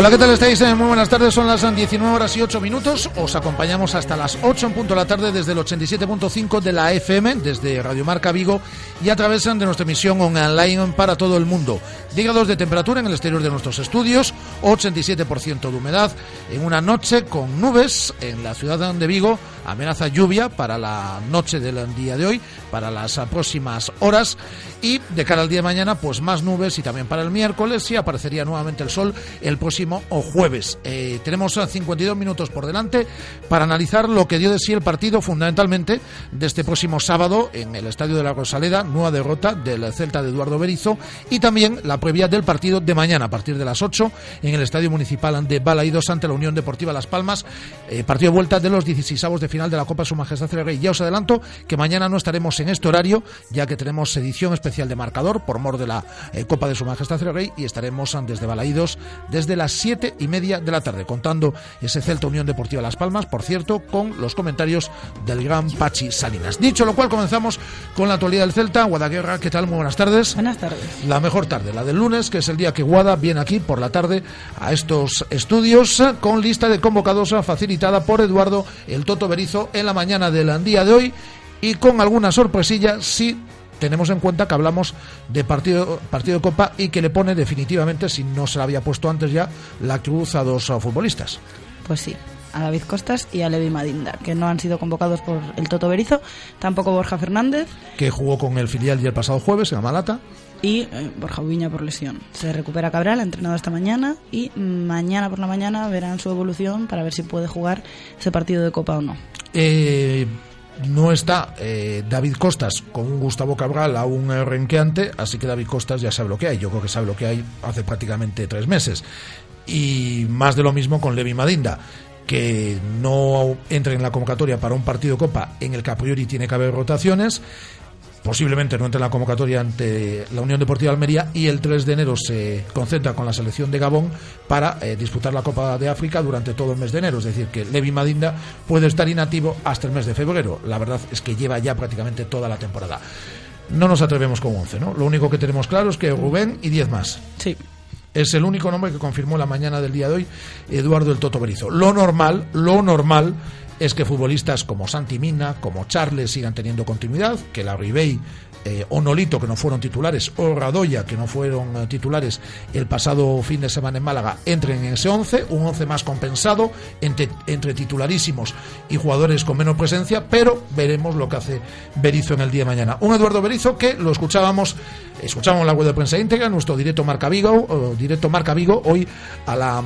Hola, ¿qué tal estáis? Eh, muy buenas tardes, son las 19 horas y 8 minutos. Os acompañamos hasta las 8 en punto de la tarde desde el 87.5 de la FM, desde Radio Marca Vigo y a través de nuestra emisión online para todo el mundo. 10 grados de temperatura en el exterior de nuestros estudios, 87% de humedad, en una noche con nubes en la ciudad de Vigo, amenaza lluvia para la noche del día de hoy, para las próximas horas y de cara al día de mañana, pues más nubes y también para el miércoles y aparecería nuevamente el sol el próximo jueves. Eh, tenemos 52 minutos por delante para analizar lo que dio de sí el partido fundamentalmente de este próximo sábado en el Estadio de la Rosaleda, nueva derrota del Celta de Eduardo Berizo y también la previa del partido de mañana a partir de las 8 en el Estadio Municipal de Balaidos ante la Unión Deportiva Las Palmas, eh, partido de vuelta de los 16 avos de final de la Copa Su Majestad el Rey. Ya os adelanto que mañana no estaremos en este horario ya que tenemos edición especial de marcador por mor de la eh, Copa de Su Majestad el Rey y estaremos desde Balaídos desde las siete y media de la tarde contando ese Celta Unión Deportiva Las Palmas, por cierto, con los comentarios del gran Pachi Salinas. Dicho lo cual, comenzamos con la actualidad del Celta. Guadaguerra, ¿qué tal? Muy buenas tardes. Buenas tardes. La mejor tarde, la del lunes, que es el día que Guada viene aquí por la tarde a estos estudios con lista de convocados facilitada por Eduardo el Toto En la mañana del día de hoy y con alguna sorpresilla si tenemos en cuenta que hablamos de partido, partido de Copa y que le pone definitivamente, si no se la había puesto antes ya, la cruz a dos futbolistas. Pues sí, a David Costas y a Levi Madinda, que no han sido convocados por el Toto Berizo, tampoco Borja Fernández. Que jugó con el filial ya el pasado jueves en Amalata. Y eh, Borja Ubiña por lesión. Se recupera Cabral, entrenado esta mañana, y mañana por la mañana verán su evolución para ver si puede jugar ese partido de Copa o no. Eh, no está eh, David Costas con un Gustavo Cabral a un renqueante, así que David Costas ya sabe lo que hay. Yo creo que sabe lo que hay hace prácticamente tres meses. Y más de lo mismo con Levi Madinda que no entre en la convocatoria para un partido de Copa en el que a priori tiene que haber rotaciones posiblemente no entre en la convocatoria ante la Unión Deportiva Almería y el 3 de enero se concentra con la selección de Gabón para eh, disputar la Copa de África durante todo el mes de enero. Es decir, que Levi Madinda puede estar inactivo hasta el mes de febrero. La verdad es que lleva ya prácticamente toda la temporada. No nos atrevemos con 11, ¿no? Lo único que tenemos claro es que Rubén y 10 más. Sí. Es el único nombre que confirmó la mañana del día de hoy Eduardo el Toto Berizo. Lo normal, lo normal es que futbolistas como Santi Mina, como Charles sigan teniendo continuidad, que la Ribey eh, o Nolito, que no fueron titulares, o Radoya, que no fueron eh, titulares el pasado fin de semana en Málaga, entren en ese 11, un 11 más compensado entre, titularísimos y jugadores con menos presencia, pero veremos lo que hace Berizo en el día de mañana. Un Eduardo Berizo que lo escuchábamos, escuchábamos la web de prensa íntegra, nuestro directo Marca Vigo, directo Marca Vigo, hoy a la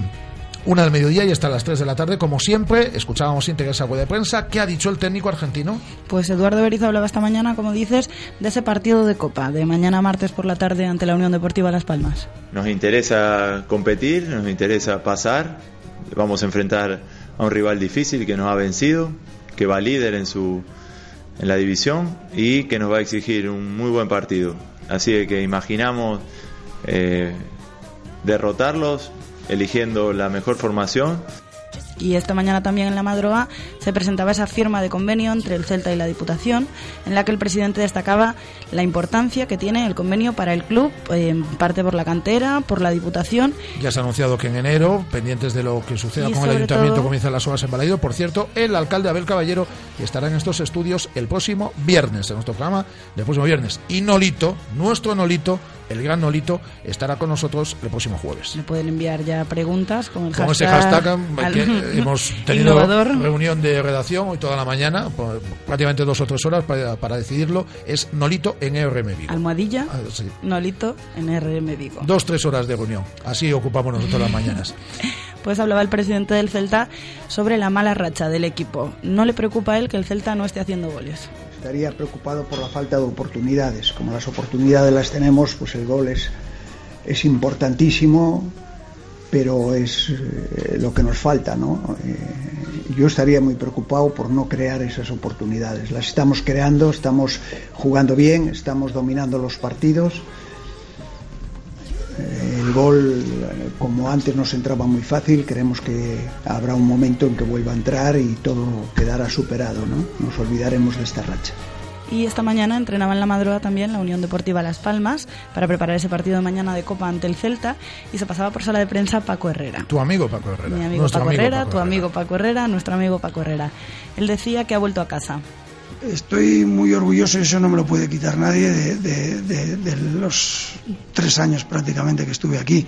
una del mediodía y hasta las 3 de la tarde, como siempre. Escuchábamos íntegra esa web de prensa. ¿Qué ha dicho el técnico argentino? Pues Eduardo Berizzo hablaba esta mañana, como dices, de ese partido de Copa, de mañana martes por la tarde ante la Unión Deportiva Las Palmas. Nos interesa competir, nos interesa pasar. Vamos a enfrentar a un rival difícil que nos ha vencido, que va líder en, su, en la división y que nos va a exigir un muy buen partido. Así que imaginamos eh, derrotarlos eligiendo la mejor formación. Y esta mañana también en la madroa se presentaba esa firma de convenio entre el Celta y la Diputación, en la que el presidente destacaba la importancia que tiene el convenio para el club, eh, en parte por la cantera, por la Diputación. Ya se ha anunciado que en enero, pendientes de lo que suceda con el ayuntamiento, comienzan las obras en Balaido. Por cierto, el alcalde Abel Caballero estará en estos estudios el próximo viernes, en nuestro programa del próximo viernes. Y Nolito, nuestro Nolito, el gran Nolito, estará con nosotros el próximo jueves. Le pueden enviar ya preguntas con el con ese hashtag hemos tenido reunión de redacción hoy toda la mañana, prácticamente dos o tres horas para, decidirlo. Es Nolito en ERM Vigo. Almohadilla, ah, Nolito en ERM Vigo. Dos, tres horas de reunión. Así ocupamos nosotros las mañanas. Pues hablaba el presidente del Celta sobre la mala racha del equipo. No le preocupa a él que el Celta no esté haciendo goles estaría preocupado por la falta de oportunidades. Como las oportunidades las tenemos, pues el gol es, es importantísimo, pero es eh, lo que nos falta, ¿no? Eh, yo estaría muy preocupado por no crear esas oportunidades. Las estamos creando, estamos jugando bien, estamos dominando los partidos. Eh, el gol, como antes nos entraba muy fácil, creemos que habrá un momento en que vuelva a entrar y todo quedará superado, ¿no? Nos olvidaremos de esta racha y esta mañana entrenaba en la madrugada también la Unión Deportiva Las Palmas para preparar ese partido de mañana de Copa ante el Celta y se pasaba por sala de prensa Paco Herrera. Tu amigo Paco Herrera. Mi amigo Paco Herrera, tu amigo Paco Herrera, nuestro amigo Paco Herrera. Él decía que ha vuelto a casa. Estoy muy orgulloso y eso no me lo puede quitar nadie de, los tres años prácticamente que estuve aquí,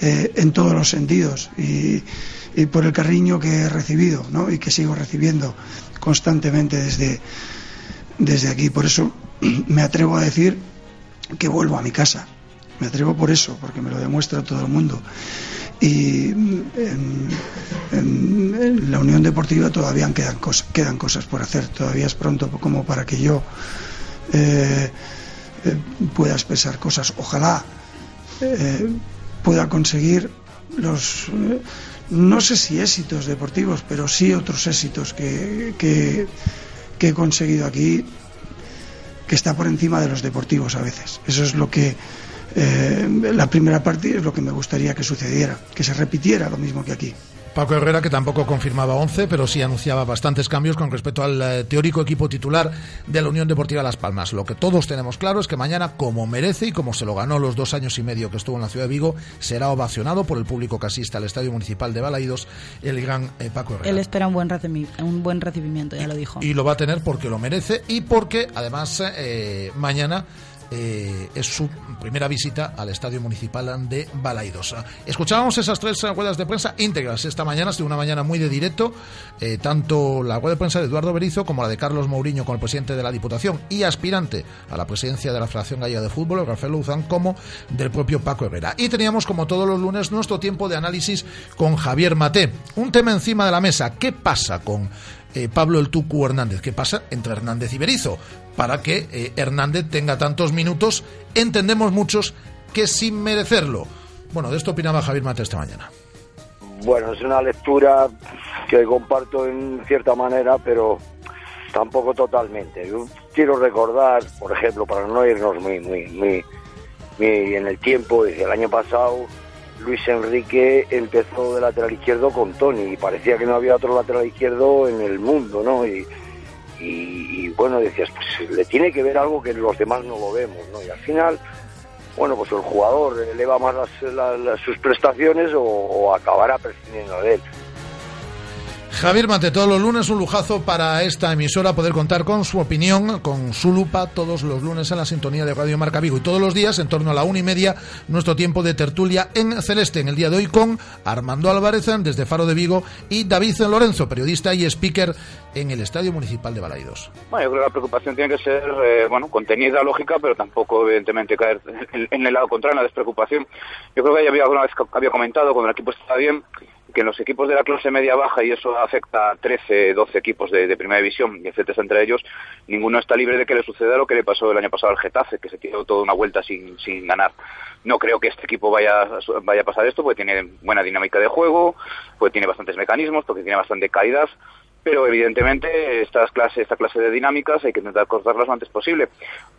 eh, en todos los sentidos y, y, por el cariño que he recibido ¿no? y que sigo recibiendo constantemente desde, desde aquí. Por eso me atrevo a decir que vuelvo a mi casa. Me atrevo por eso, porque me lo demuestra todo el mundo. Y en, la Unión Deportiva todavía quedan, cosas, quedan cosas por hacer. Todavía es pronto como para que yo eh, eh, pueda expresar cosas. Ojalá eh, pueda conseguir los, no sé si éxitos deportivos, pero sí otros éxitos que que he conseguido aquí que está por encima de los deportivos a veces. Eso es lo que eh, la primera parte es lo que me gustaría que sucediera, que se repitiera lo mismo que aquí. Paco Herrera, que tampoco confirmaba 11, pero sí anunciaba bastantes cambios con respecto al eh, teórico equipo titular de la Unión Deportiva Las Palmas. Lo que todos tenemos claro es que mañana, como merece y como se lo ganó los dos años y medio que estuvo en la ciudad de Vigo, será ovacionado por el público que asista al Estadio Municipal de Balaidos el gran eh, Paco Herrera. Él espera un buen, un buen recibimiento, ya lo dijo. Y lo va a tener porque lo merece y porque, además, eh, mañana eh, es su primera visita al Estadio Municipal de Balaidosa. Escuchábamos esas tres ruedas de prensa íntegras esta mañana, ha una mañana muy de directo, eh, tanto la rueda de prensa de Eduardo Berizo como la de Carlos Mourinho con el presidente de la Diputación y aspirante a la presidencia de la Federación Gallega de Fútbol, Rafael Luzán, como del propio Paco Herrera. Y teníamos, como todos los lunes, nuestro tiempo de análisis con Javier Maté. Un tema encima de la mesa. ¿Qué pasa con eh, Pablo el Tucu Hernández. ¿Qué pasa entre Hernández y Berizo? Para que eh, Hernández tenga tantos minutos, entendemos muchos que sin merecerlo. Bueno, de esto opinaba Javier Mate esta mañana. Bueno, es una lectura que comparto en cierta manera, pero tampoco totalmente. Yo quiero recordar, por ejemplo, para no irnos muy, muy, muy, en el tiempo, el año pasado Luis Enrique empezó de lateral izquierdo con Tony y parecía que no había otro lateral izquierdo en el mundo, ¿no? Bueno, decías, pues le tiene que ver algo que los demás no lo vemos, ¿no? Y al final, bueno, pues el jugador eleva más las, sus prestaciones o, o acabará prescindiendo de él. Javier Mate, todos los lunes un lujazo para esta emisora poder contar con su opinión, con su lupa, todos los lunes en la sintonía de Radio Marca Vigo y todos los días en torno a la una y media nuestro tiempo de tertulia en Celeste, en el día de hoy con Armando Álvarez desde Faro de Vigo y David Lorenzo, periodista y speaker en el Estadio Municipal de Balaidos. Bueno, yo creo que la preocupación tiene que ser, eh, bueno, contenida, lógica, pero tampoco evidentemente caer en el lado contrario, en la despreocupación. Yo creo que ya había alguna vez había comentado cuando el equipo estaba bien que en los equipos de la clase media-baja, y eso afecta a 13, 12 equipos de, primera división, y etcétera entre ellos, ninguno está libre de que le suceda lo que le pasó el año pasado al Getafe, que se tiró toda una vuelta sin, sin ganar. No creo que este equipo vaya, vaya a pasar esto, porque tiene buena dinámica de juego, porque tiene bastantes mecanismos, porque tiene bastante calidad, pero evidentemente estas clases, esta clase de dinámicas hay que intentar cortarlas lo antes posible,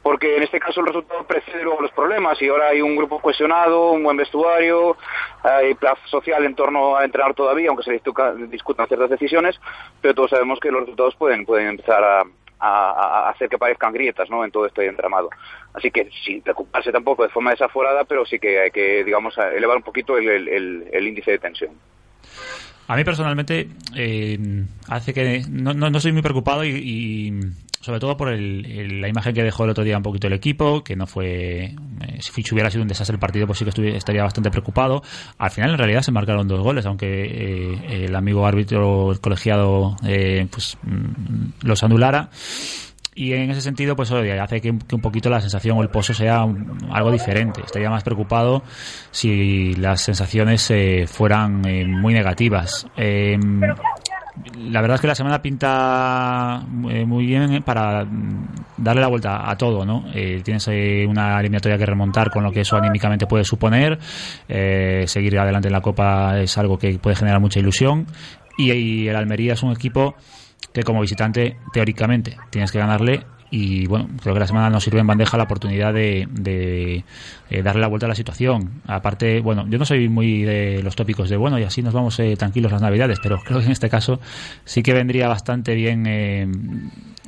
porque en este caso el resultado precede luego los problemas y ahora hay un grupo cohesionado, un buen vestuario, hay plazo social en torno a entrenar todavía, aunque se discutan ciertas decisiones, pero todos sabemos que los resultados pueden, pueden empezar a, hacer que parezcan grietas ¿no? en todo este entramado. Así que sin preocuparse tampoco de forma desaforada, pero sí que hay que, digamos, elevar un poquito el índice de tensión. A mí personalmente eh, hace que no, no, soy muy preocupado y, sobre todo por la imagen que dejó el otro día un poquito el equipo, que no fue... Eh, si hubiera sido un desastre el partido, pues sí que estaría bastante preocupado. Al final, en realidad, se marcaron dos goles, aunque eh, el amigo árbitro colegiado pues mm, los anulara y en ese sentido pues hace que, un poquito la sensación o el pozo sea algo diferente estaría más preocupado si las sensaciones eh, fueran eh, muy negativas em, la verdad es que la semana pinta eh, muy bien para darle la vuelta a todo, ¿no? tienes una eliminatoria que remontar con lo que eso anímicamente puede suponer. seguir adelante en la Copa es algo que puede generar mucha ilusión. y el Almería es un equipo que como visitante, teóricamente, tienes que ganarle y bueno, creo que la semana nos sirve en bandeja la oportunidad de, de eh, darle la vuelta a la situación. Aparte, bueno, yo no soy muy de los tópicos de bueno y así nos vamos eh, tranquilos las navidades, pero creo que en este caso sí que vendría bastante bien eh,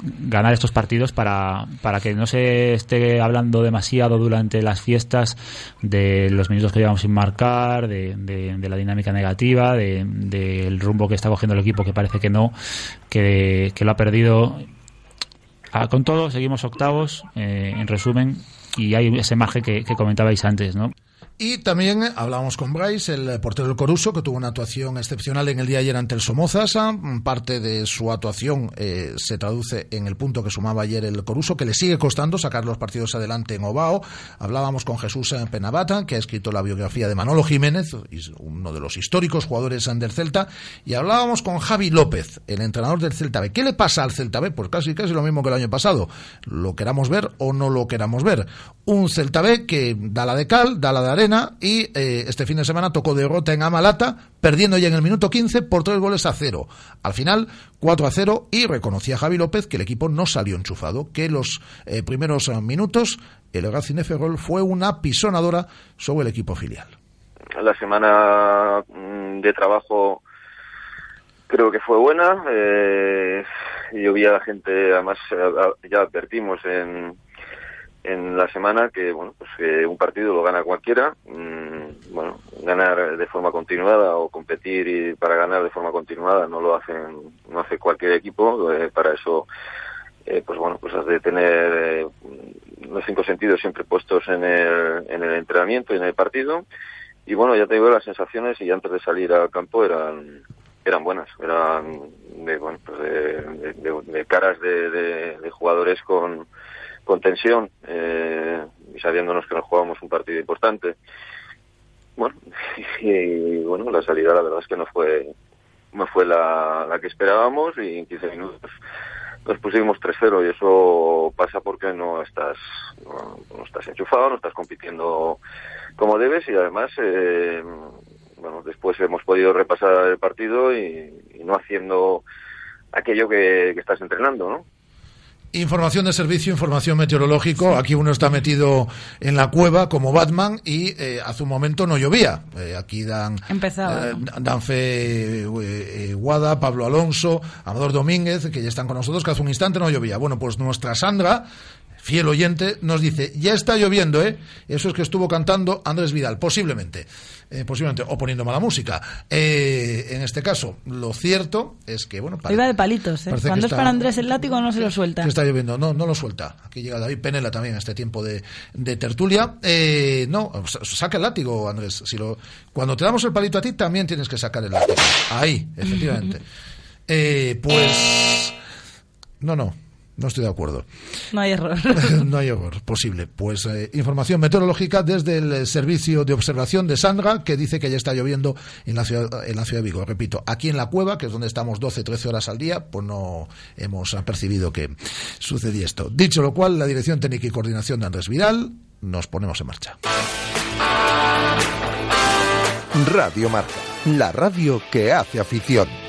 ganar estos partidos para, para que no se esté hablando demasiado durante las fiestas de los minutos que llevamos sin marcar, de, la dinámica negativa, del de, rumbo que está cogiendo el equipo que parece que no, que, que lo ha perdido Ah, con todo, seguimos octavos, eh, en resumen, y hay ese margen que comentabais antes, ¿no? Y también hablábamos con Bryce, el portero del Coruso, que tuvo una actuación excepcional en el día ayer ante el Somozasa. Parte de su actuación eh, se traduce en el punto que sumaba ayer el Coruso, que le sigue costando sacar los partidos adelante en Obao. Hablábamos con Jesús Penabata, que ha escrito la biografía de Manolo Jiménez, uno de los históricos jugadores del Celta. Y hablábamos con Javi López, el entrenador del Celta B. ¿Qué le pasa al Celta B? Pues casi casi lo mismo que el año pasado. Lo queramos ver o no lo queramos ver. Un Celta B que da la de cal, da la de arena y eh, este fin de semana tocó derrota en Amalata, perdiendo ya en el minuto 15 por tres goles a cero. Al final, 4 a 0 y reconocía Javi López que el equipo no salió enchufado, que los eh, primeros minutos el Racing Ferrol fue una pisonadora sobre el equipo filial. La semana mm, de trabajo creo que fue buena. Eh, yo vi a la gente, además ya advertimos en, en la semana que bueno pues que un partido lo gana cualquiera mm, bueno ganar de forma continuada o competir y para ganar de forma continuada no lo hacen no hace cualquier equipo eh, para eso eh, pues bueno pues has de tener eh, los cinco sentidos siempre puestos en el, en el entrenamiento y en el partido. Y bueno ya te digo las sensaciones y antes de salir al campo eran eran buenas eran de bueno pues de, caras de jugadores con con tensión eh, y sabiéndonos que nos jugábamos un partido importante. Bueno, y, bueno, la salida la verdad es que no fue no fue la, la que esperábamos y en 15 minutos nos pusimos 3-0 y eso pasa porque no estás no, estás enchufado, no estás compitiendo como debes y además eh, bueno después hemos podido repasar el partido y, no haciendo aquello que, que estás entrenando, ¿no? Información de servicio, información meteorológico. Aquí uno está metido en la cueva como Batman y eh, hace un momento no llovía. Eh, aquí dan, eh, dan fe Guada, Pablo Alonso, Amador Domínguez, que ya están con nosotros, que hace un instante no llovía. Bueno, pues nuestra Sandra fiel oyente, nos dice, ya está lloviendo, ¿eh? Eso es que estuvo cantando Andrés Vidal, posiblemente, eh, posiblemente, o poniendo mala música. Eh, en este caso, lo cierto es que, bueno... Iba de palitos, ¿eh? Cuando es para Andrés el látigo no se lo suelta. está lloviendo, no, no lo suelta. Aquí llega David Penela también a este tiempo de, de tertulia. Eh, no, saca el látigo, Andrés. Si lo, cuando te damos el palito a ti, también tienes que sacar el látigo. Ahí, efectivamente. pues... No, no, no estoy de acuerdo. No hay error. no hay error posible. Pues eh, información meteorológica desde el servicio de observación de Sandra, que dice que ya está lloviendo en la ciudad, en la ciudad de Vigo. Repito, aquí en la cueva, que es donde estamos 12, 13 horas al día, pues no hemos percibido que sucedía esto. Dicho lo cual, la dirección técnica y coordinación de Andrés Vidal, nos ponemos en marcha. Radio Marca, la radio que hace afición.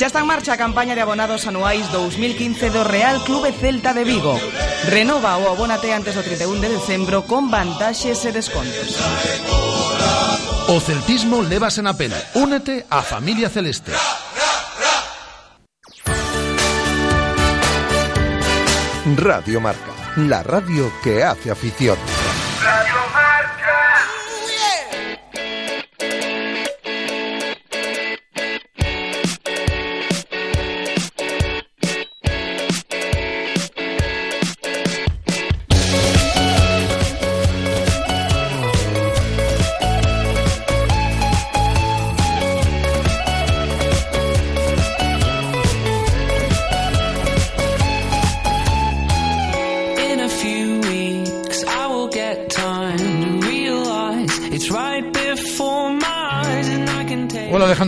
Xa está en marcha a campaña de abonados anuais 2015 do Real Clube Celta de Vigo. Renova o abónate antes do 31 de decembro con vantaxes e descontos. O celtismo levase na pel. Únete á familia celeste. Radio Marca, la radio que hace afición.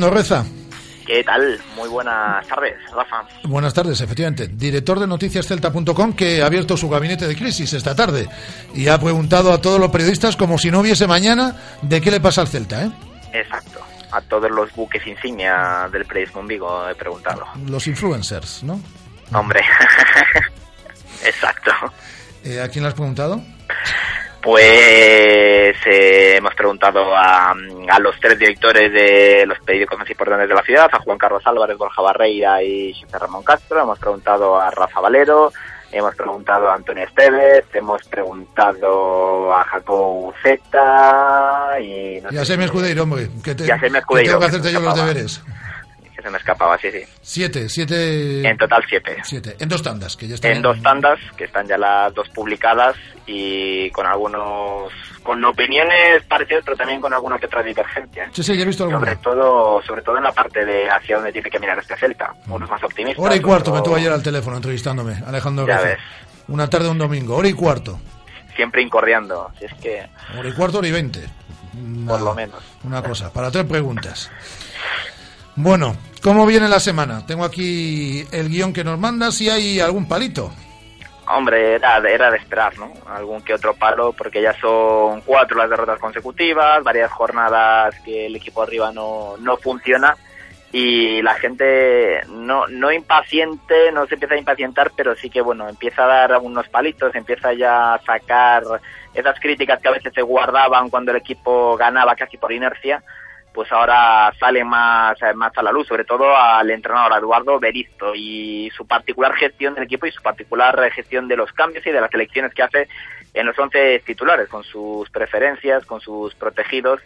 Alejandro Reza. ¿Qué tal? Muy buenas tardes, Rafa. Buenas tardes, efectivamente. Director de noticiascelta.com que ha abierto su gabinete de crisis esta tarde y ha preguntado a todos los periodistas como si no hubiese mañana de qué le pasa al Celta, ¿eh? Exacto. A todos los buques insignia del periodismo Vigo he preguntado. Los influencers, ¿no? Hombre. Exacto. Eh, ¿A quién le has preguntado? Pues eh, hemos preguntado a, a los tres directores de los periódicos más importantes de la ciudad, a Juan Carlos Álvarez, Borja Barreira y José Ramón Castro, hemos preguntado a Rafa Valero, hemos preguntado a Antonio Esteves, hemos preguntado a Jacob Zeta y... no Y a sé si- Escudeiro, hombre. Que te, Y a Semi que Escudeiro, tengo que se hacerte yo me los deberes. Que se me escapaba, sí, sí. Siete, siete... En total siete. Siete. En dos tandas, que ya están En dos tandas, que están ya las dos publicadas y con algunos... con opiniones parecidas, pero también con alguna que otra divergencia. Sí, sí, ya he visto alguna. Sobre todo, sobre todo en la parte de hacia dónde tiene que mirar este Celta. Unos más optimistas. Hora y cuarto me tuvo ayer al teléfono entrevistándome, Alejandro Ya ves. Una tarde, un domingo. Hora y cuarto. Siempre incordiando. Si es que, Hora y cuarto, hora y veinte. por lo menos. Una cosa, para tres preguntas. Bueno, ¿cómo viene la semana? Tengo aquí el guion que nos manda, si hay algún palito. Hombre, era, era de esperar, ¿no? Algún que otro palo, porque ya son cuatro las derrotas consecutivas, varias jornadas que el equipo arriba no, no funciona y la gente no, no impaciente, no se empieza a impacientar, pero sí que, bueno, empieza a dar unos palitos, empieza ya a sacar esas críticas que a veces se guardaban cuando el equipo ganaba casi por inercia, pues ahora sale más, eh, más a la luz, sobre todo al entrenador Eduardo Beristo y su particular gestión del equipo y su particular eh, gestión de los cambios y de las selecciones que hace en los 11 titulares, con sus preferencias, con sus protegidos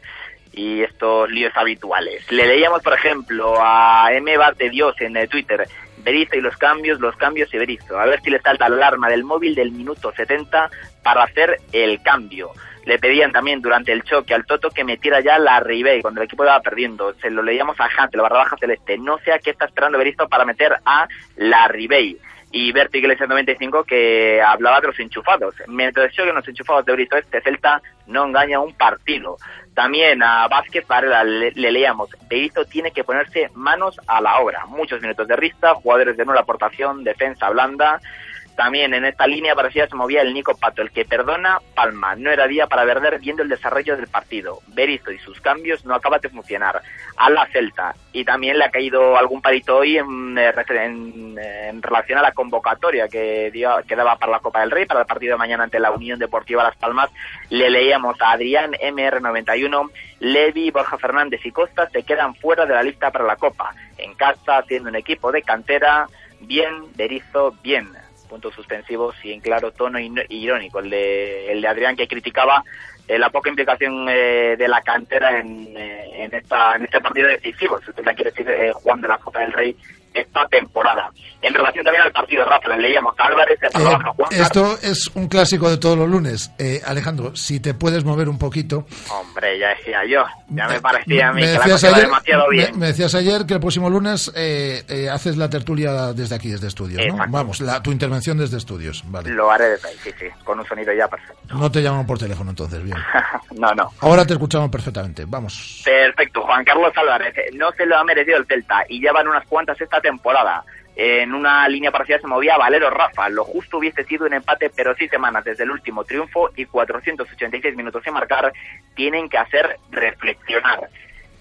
y estos líos habituales. Le leíamos, por ejemplo, a M. de Dios en Twitter, Berizzo y los cambios, los cambios y Berizzo. A ver si le salta la alarma del móvil del minuto 70 para hacer el cambio. Le pedían también durante el choque al Toto que metiera ya la Ribey cuando el equipo estaba perdiendo. Se lo leíamos a Hans, la barra baja celeste. No sé a qué está esperando Berizzo para meter a la Ribey. Y Berto Iglesias 95 que hablaba de los enchufados. Mientras yo que los enchufados de Berizzo este Celta no engaña un partido. También a Vázquez Varela le, le leíamos, Berizzo tiene que ponerse manos a la obra. Muchos minutos de rista, jugadores de nueva aportación, defensa blanda. También en esta línea parecida se movía el Nico Pato, el que perdona Palma. No era día para perder viendo el desarrollo del partido. Berizzo y sus cambios no acaban de funcionar. A la Celta. Y también le ha caído algún palito hoy en, eh, en, eh, en relación a la convocatoria que, dio, que daba para la Copa del Rey, para el partido de mañana ante la Unión Deportiva Las Palmas. Le leíamos a Adrián MR91, Levi, Borja Fernández y Costa se quedan fuera de la lista para la Copa. En casa, siendo un equipo de cantera, bien, Berizzo, bien puntos suspensivos y en claro tono irónico el de, el de Adrián que criticaba eh, la poca implicación eh, de la cantera en, eh, en, esta, en este partido decisivo, si usted quiere decir, eh, Juan de la Copa del Rey esta temporada. En relación también al partido, Rafa, le leíamos a Álvarez, se Eh, trabaja Juan esto es un clásico de todos los lunes. Eh, Alejandro, si te puedes mover un poquito. Hombre, ya decía yo, ya me parecía a mí Me que la cosa ayer, demasiado bien. me decías ayer que el próximo lunes eh, eh, haces la tertulia desde aquí, desde estudios. Vamos, la, tu intervención desde estudios, vale. Lo haré desde ahí, sí, sí, con un sonido ya perfecto. No te llaman por teléfono entonces, bien. no, no. Ahora te escuchamos perfectamente, vamos. Perfecto, Juan Carlos Álvarez. No se lo ha merecido el Celta y ya van unas cuantas esta temporada. En una línea parcial se movía Valero Rafa. Lo justo hubiese sido un empate, pero seis semanas desde el último triunfo y 486 minutos sin marcar tienen que hacer reflexionar.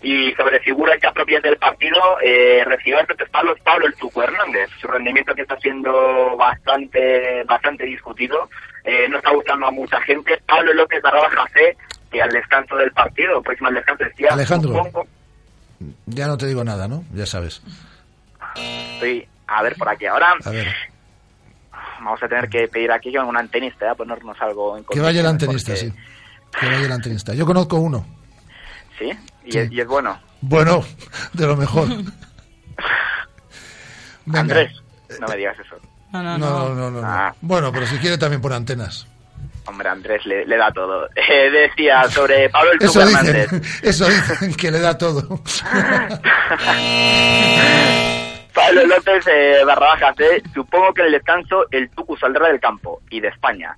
Y sobre figuras ya propias del partido, eh, recibió el Pablo, Pablo el Tuco Hernández. Su rendimiento que está siendo bastante bastante discutido. eh, no está gustando a mucha gente. Pablo López Barraba Jacé, que al descanso del partido, próximo al descanso decía, Alejandro. supongo- Ya no te digo nada, ¿no? Ya sabes. Estoy a ver por aquí. Ahora A ver, vamos a tener que pedir aquí a un antenista, a ponernos algo en que vaya el antenista, porque- sí. Que vaya el antenista. Yo conozco uno. Sí, y, Sí. Es, y es bueno. Bueno, de lo mejor. Venga. Andrés, no me digas eso. No, No, no, no. no. Ah. Bueno, pero si quiere también por antenas. Hombre, Andrés le, le da todo. Eh, decía sobre Pablo el Eso dicen, Hernández. eso dicen, que le da todo. Pablo López eh, eh, supongo que en el descanso el Tucu saldrá del campo y de España.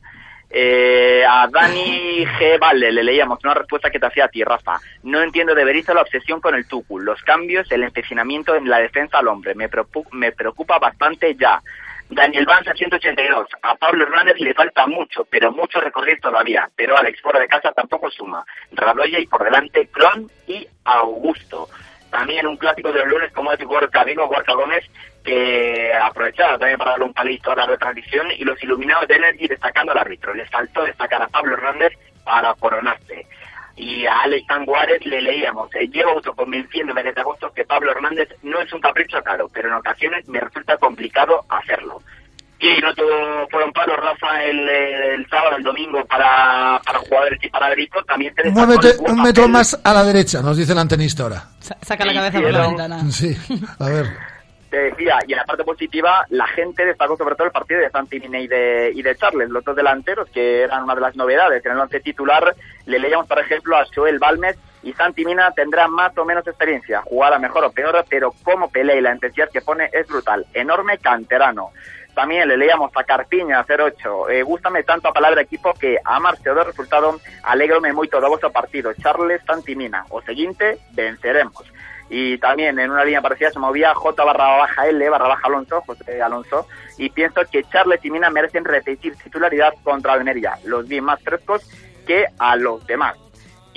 Eh, a Dani G. Valle le leíamos una respuesta que te hacía a ti, Rafa. No entiendo de Berizzo la obsesión con el Tucu, los cambios, el empecinamiento en la defensa al hombre. Me, me preocupa bastante ya. Daniel Banza, 182. A Pablo Hernández le falta mucho, pero mucho recorrido todavía. Pero Alex fuera de casa tampoco suma. Rabloya y por delante Clon y Augusto. También un clásico de los lunes como es Gorka Vigo, Gorka Gómez, que aprovechaba también para darle un palito a la retransmisión y los iluminados de Energy destacando al árbitro. Les faltó destacar a Pablo Hernández para coronarse. Y a Alex Tanguares le leíamos, eh, llevo autoconvenciéndome desde agosto que Pablo Hernández no es un capricho caro, pero en ocasiones me resulta complicado. Y no todo fueron palos, Rafa, el, el sábado, el domingo para, para jugadores y para Grito, también Muévete un metro más a la derecha, nos dice el antenista ahora. Saca la cabeza por la ventana. Sí, a ver. te decía, y en la parte positiva, la gente destacó sobre todo el partido de Santimine y de, y de Charles, los dos delanteros, que eran una de las novedades. En el once titular le leíamos, por ejemplo, a Joel Balmes y Santi Mina tendrá más o menos experiencia, jugará mejor o peor, pero como pelea y la intensidad que pone es brutal. Enorme canterano. También le leíamos a Carpiña 08. Eh, gústame tanto a palabra equipo que a marche do resultado alegrome moito do vosso partido. Charles Santimina. O seguinte, venceremos. Y también en una línea parecida se movía J barra baja L barra baja Alonso, José Alonso, y pienso que Charles y Mina merecen repetir titularidad contra Almería. Los vi más frescos que a los demás.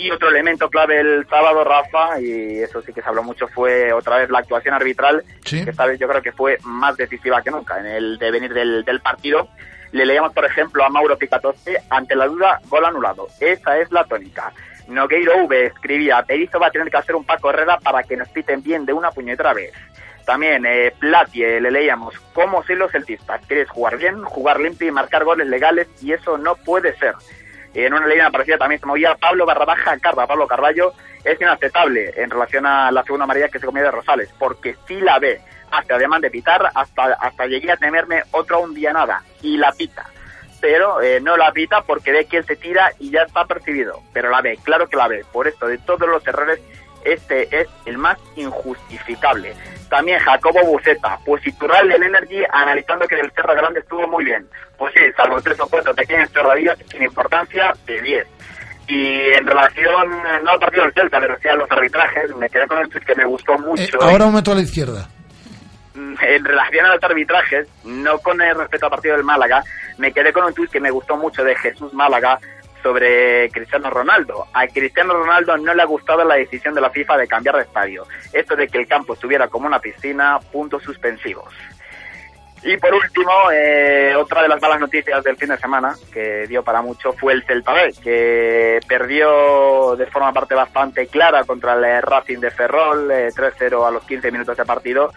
Y otro elemento clave el sábado, Rafa, y eso sí que se habló mucho, fue otra vez la actuación arbitral, Sí. que esta vez yo creo que fue más decisiva que nunca en el devenir del, del partido. Le leíamos, por ejemplo, a Mauro Picatoste, ante la duda, gol anulado. Esa es la tónica. Nogueiro V escribía, Berizzo va a tener que hacer un Paco Herrera para que nos piten bien de una puñetera vez. También eh, Platie, le leíamos, ¿cómo soy los celtistas? ¿Quieres jugar bien, jugar limpio y marcar goles legales? Y eso no puede ser. En una línea parecida también se movía Pablo Barrabaja Carva, Pablo Carballo, es inaceptable en relación a la segunda amarilla que se comió de Rosales, porque sí la ve, hasta además de pitar, hasta, hasta llegué a temerme otro un día nada, y la pita. Pero eh, no la pita porque ve que él se tira y ya está percibido, pero la ve, claro que la ve. Por esto, de todos los errores, este es el más injustificable. También Jacobo Buceta, pues Iturralde del Energy analizando que el Cerro Grande estuvo muy bien. Pues sí, salvo tres o cuatro pequeñas chorradillas sin importancia, de 10. Y en relación, eh, no al partido del Celta, pero sí a los arbitrajes, me quedé con el que me gustó Eh, mucho. ahora un metro a la izquierda. Mm, en relación a los arbitrajes, no con el respeto al partido del Málaga, me quedé con un tuit que me gustó mucho de Jesús Málaga sobre Cristiano Ronaldo. A Cristiano Ronaldo no le ha gustado la decisión de la FIFA de cambiar de estadio. Esto de que el campo estuviera como una piscina, puntos suspensivos. Y por último, eh, otra de las malas noticias del fin de semana, que dio para mucho, fue el Celta B, que perdió de forma parte bastante clara contra el eh, Racing de Ferrol, eh, 3-0 a los 15 minutos de partido,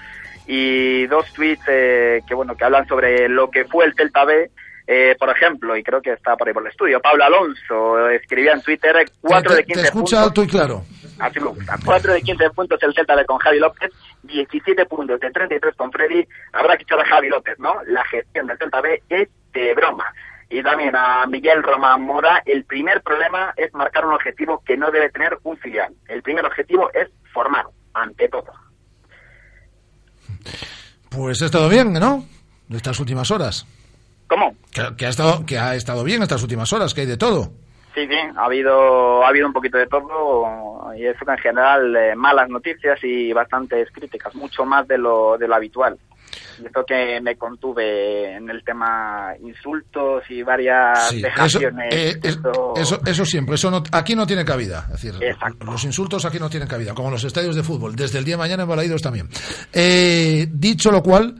y dos tweets eh, que bueno que hablan sobre lo que fue el Celta B, eh, por ejemplo, y creo que está por ahí por el estudio, Pablo Alonso eh, escribía en Twitter Te, 4 de te 15 escucha puntos. alto y claro. Así me gusta. 4 de 15 puntos el Celta de con Javi López 17 puntos de 33 con Freddy, habrá que echar a Javi López, ¿no? La gestión del Celta B es de broma. Y también a Miguel Román Mora, el primer problema es marcar un objetivo que no debe tener un filial. El primer objetivo es formar, ante todo. Pues ha estado bien, ¿no? Estas últimas horas. ¿Cómo? Que, que ha estado, que ha estado bien estas últimas horas, que hay de todo. Sí, sí, ha habido, ha habido un poquito de todo y eso que en general eh, malas noticias y bastantes críticas, mucho más de lo, de lo habitual. Y esto que me contuve en el tema insultos y varias Sí, eso, vejaciones. eh, esto- eso, eso siempre, eso no- aquí no tiene cabida. Es decir, los insultos aquí no tienen cabida, como los estadios de fútbol. Desde el día de mañana en Balaidos también. Eh, dicho lo cual,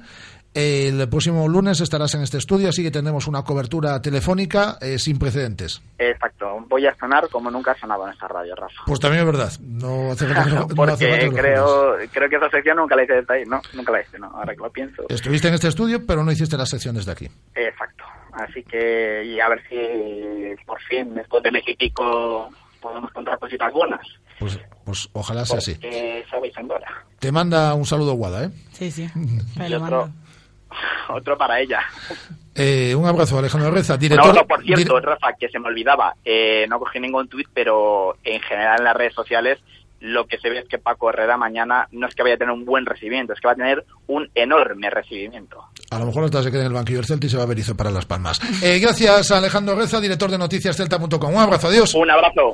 el próximo lunes estarás en este estudio, así que tendremos una cobertura telefónica eh, sin precedentes. Exacto, voy a sonar como nunca ha sonado en esta radio, Rafa. Pues también es verdad. No hace falta que lo- no hace falta Porque que lo creo, creo que esa sección nunca la hice desde ahí, no, nunca la hice, no, ahora que lo pienso. Estuviste en este estudio, pero no hiciste las secciones de aquí. Exacto, así que y a ver si por fin después de pico podemos contar cositas buenas. Pues, pues ojalá sea así. Porque Andorra. Te manda un saludo Guada, ¿eh? Sí, sí. Y otro, otro para ella. Eh, un abrazo, Alejandro Reza, director. abrazo, por cierto, Rafa, que se me olvidaba, eh, no cogí ningún tuit, pero en general en las redes sociales lo que se ve es que Paco Herrera mañana no es que vaya a tener un buen recibimiento, es que va a tener un enorme recibimiento. A lo mejor hasta se queda en el banquillo del Celta y se va a Berizo para Las Palmas. Eh, gracias a Alejandro Reza, director de noticiascelta.com. Un abrazo, adiós. Un abrazo.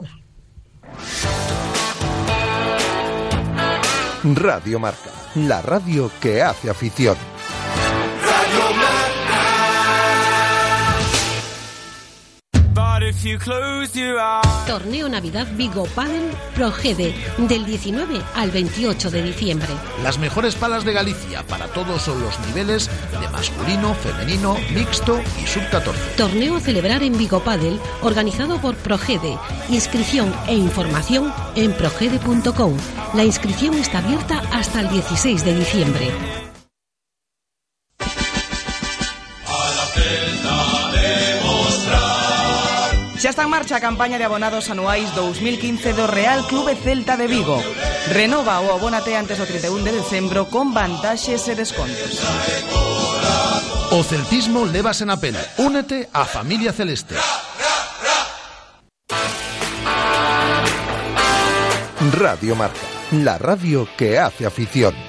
Radio Marca, la radio que hace afición. Torneo Navidad Vigo Padel Progede del 19 al 28 de diciembre. Las mejores palas de Galicia para todos los niveles de masculino, femenino, mixto y sub-14. Torneo a celebrar en Vigo Padel organizado por Progede. Inscripción e información en progede.com. La inscripción está abierta hasta el 16 de diciembre. Está en marcha a campaña de abonados anuais 2015 do Real Clube Celta de Vigo. Renova o abónate antes do 31 de decembro con vantaxes e descontos. O celtismo levas en a pena. Únete a Familia Celeste. Radio Marca, la radio que hace afición.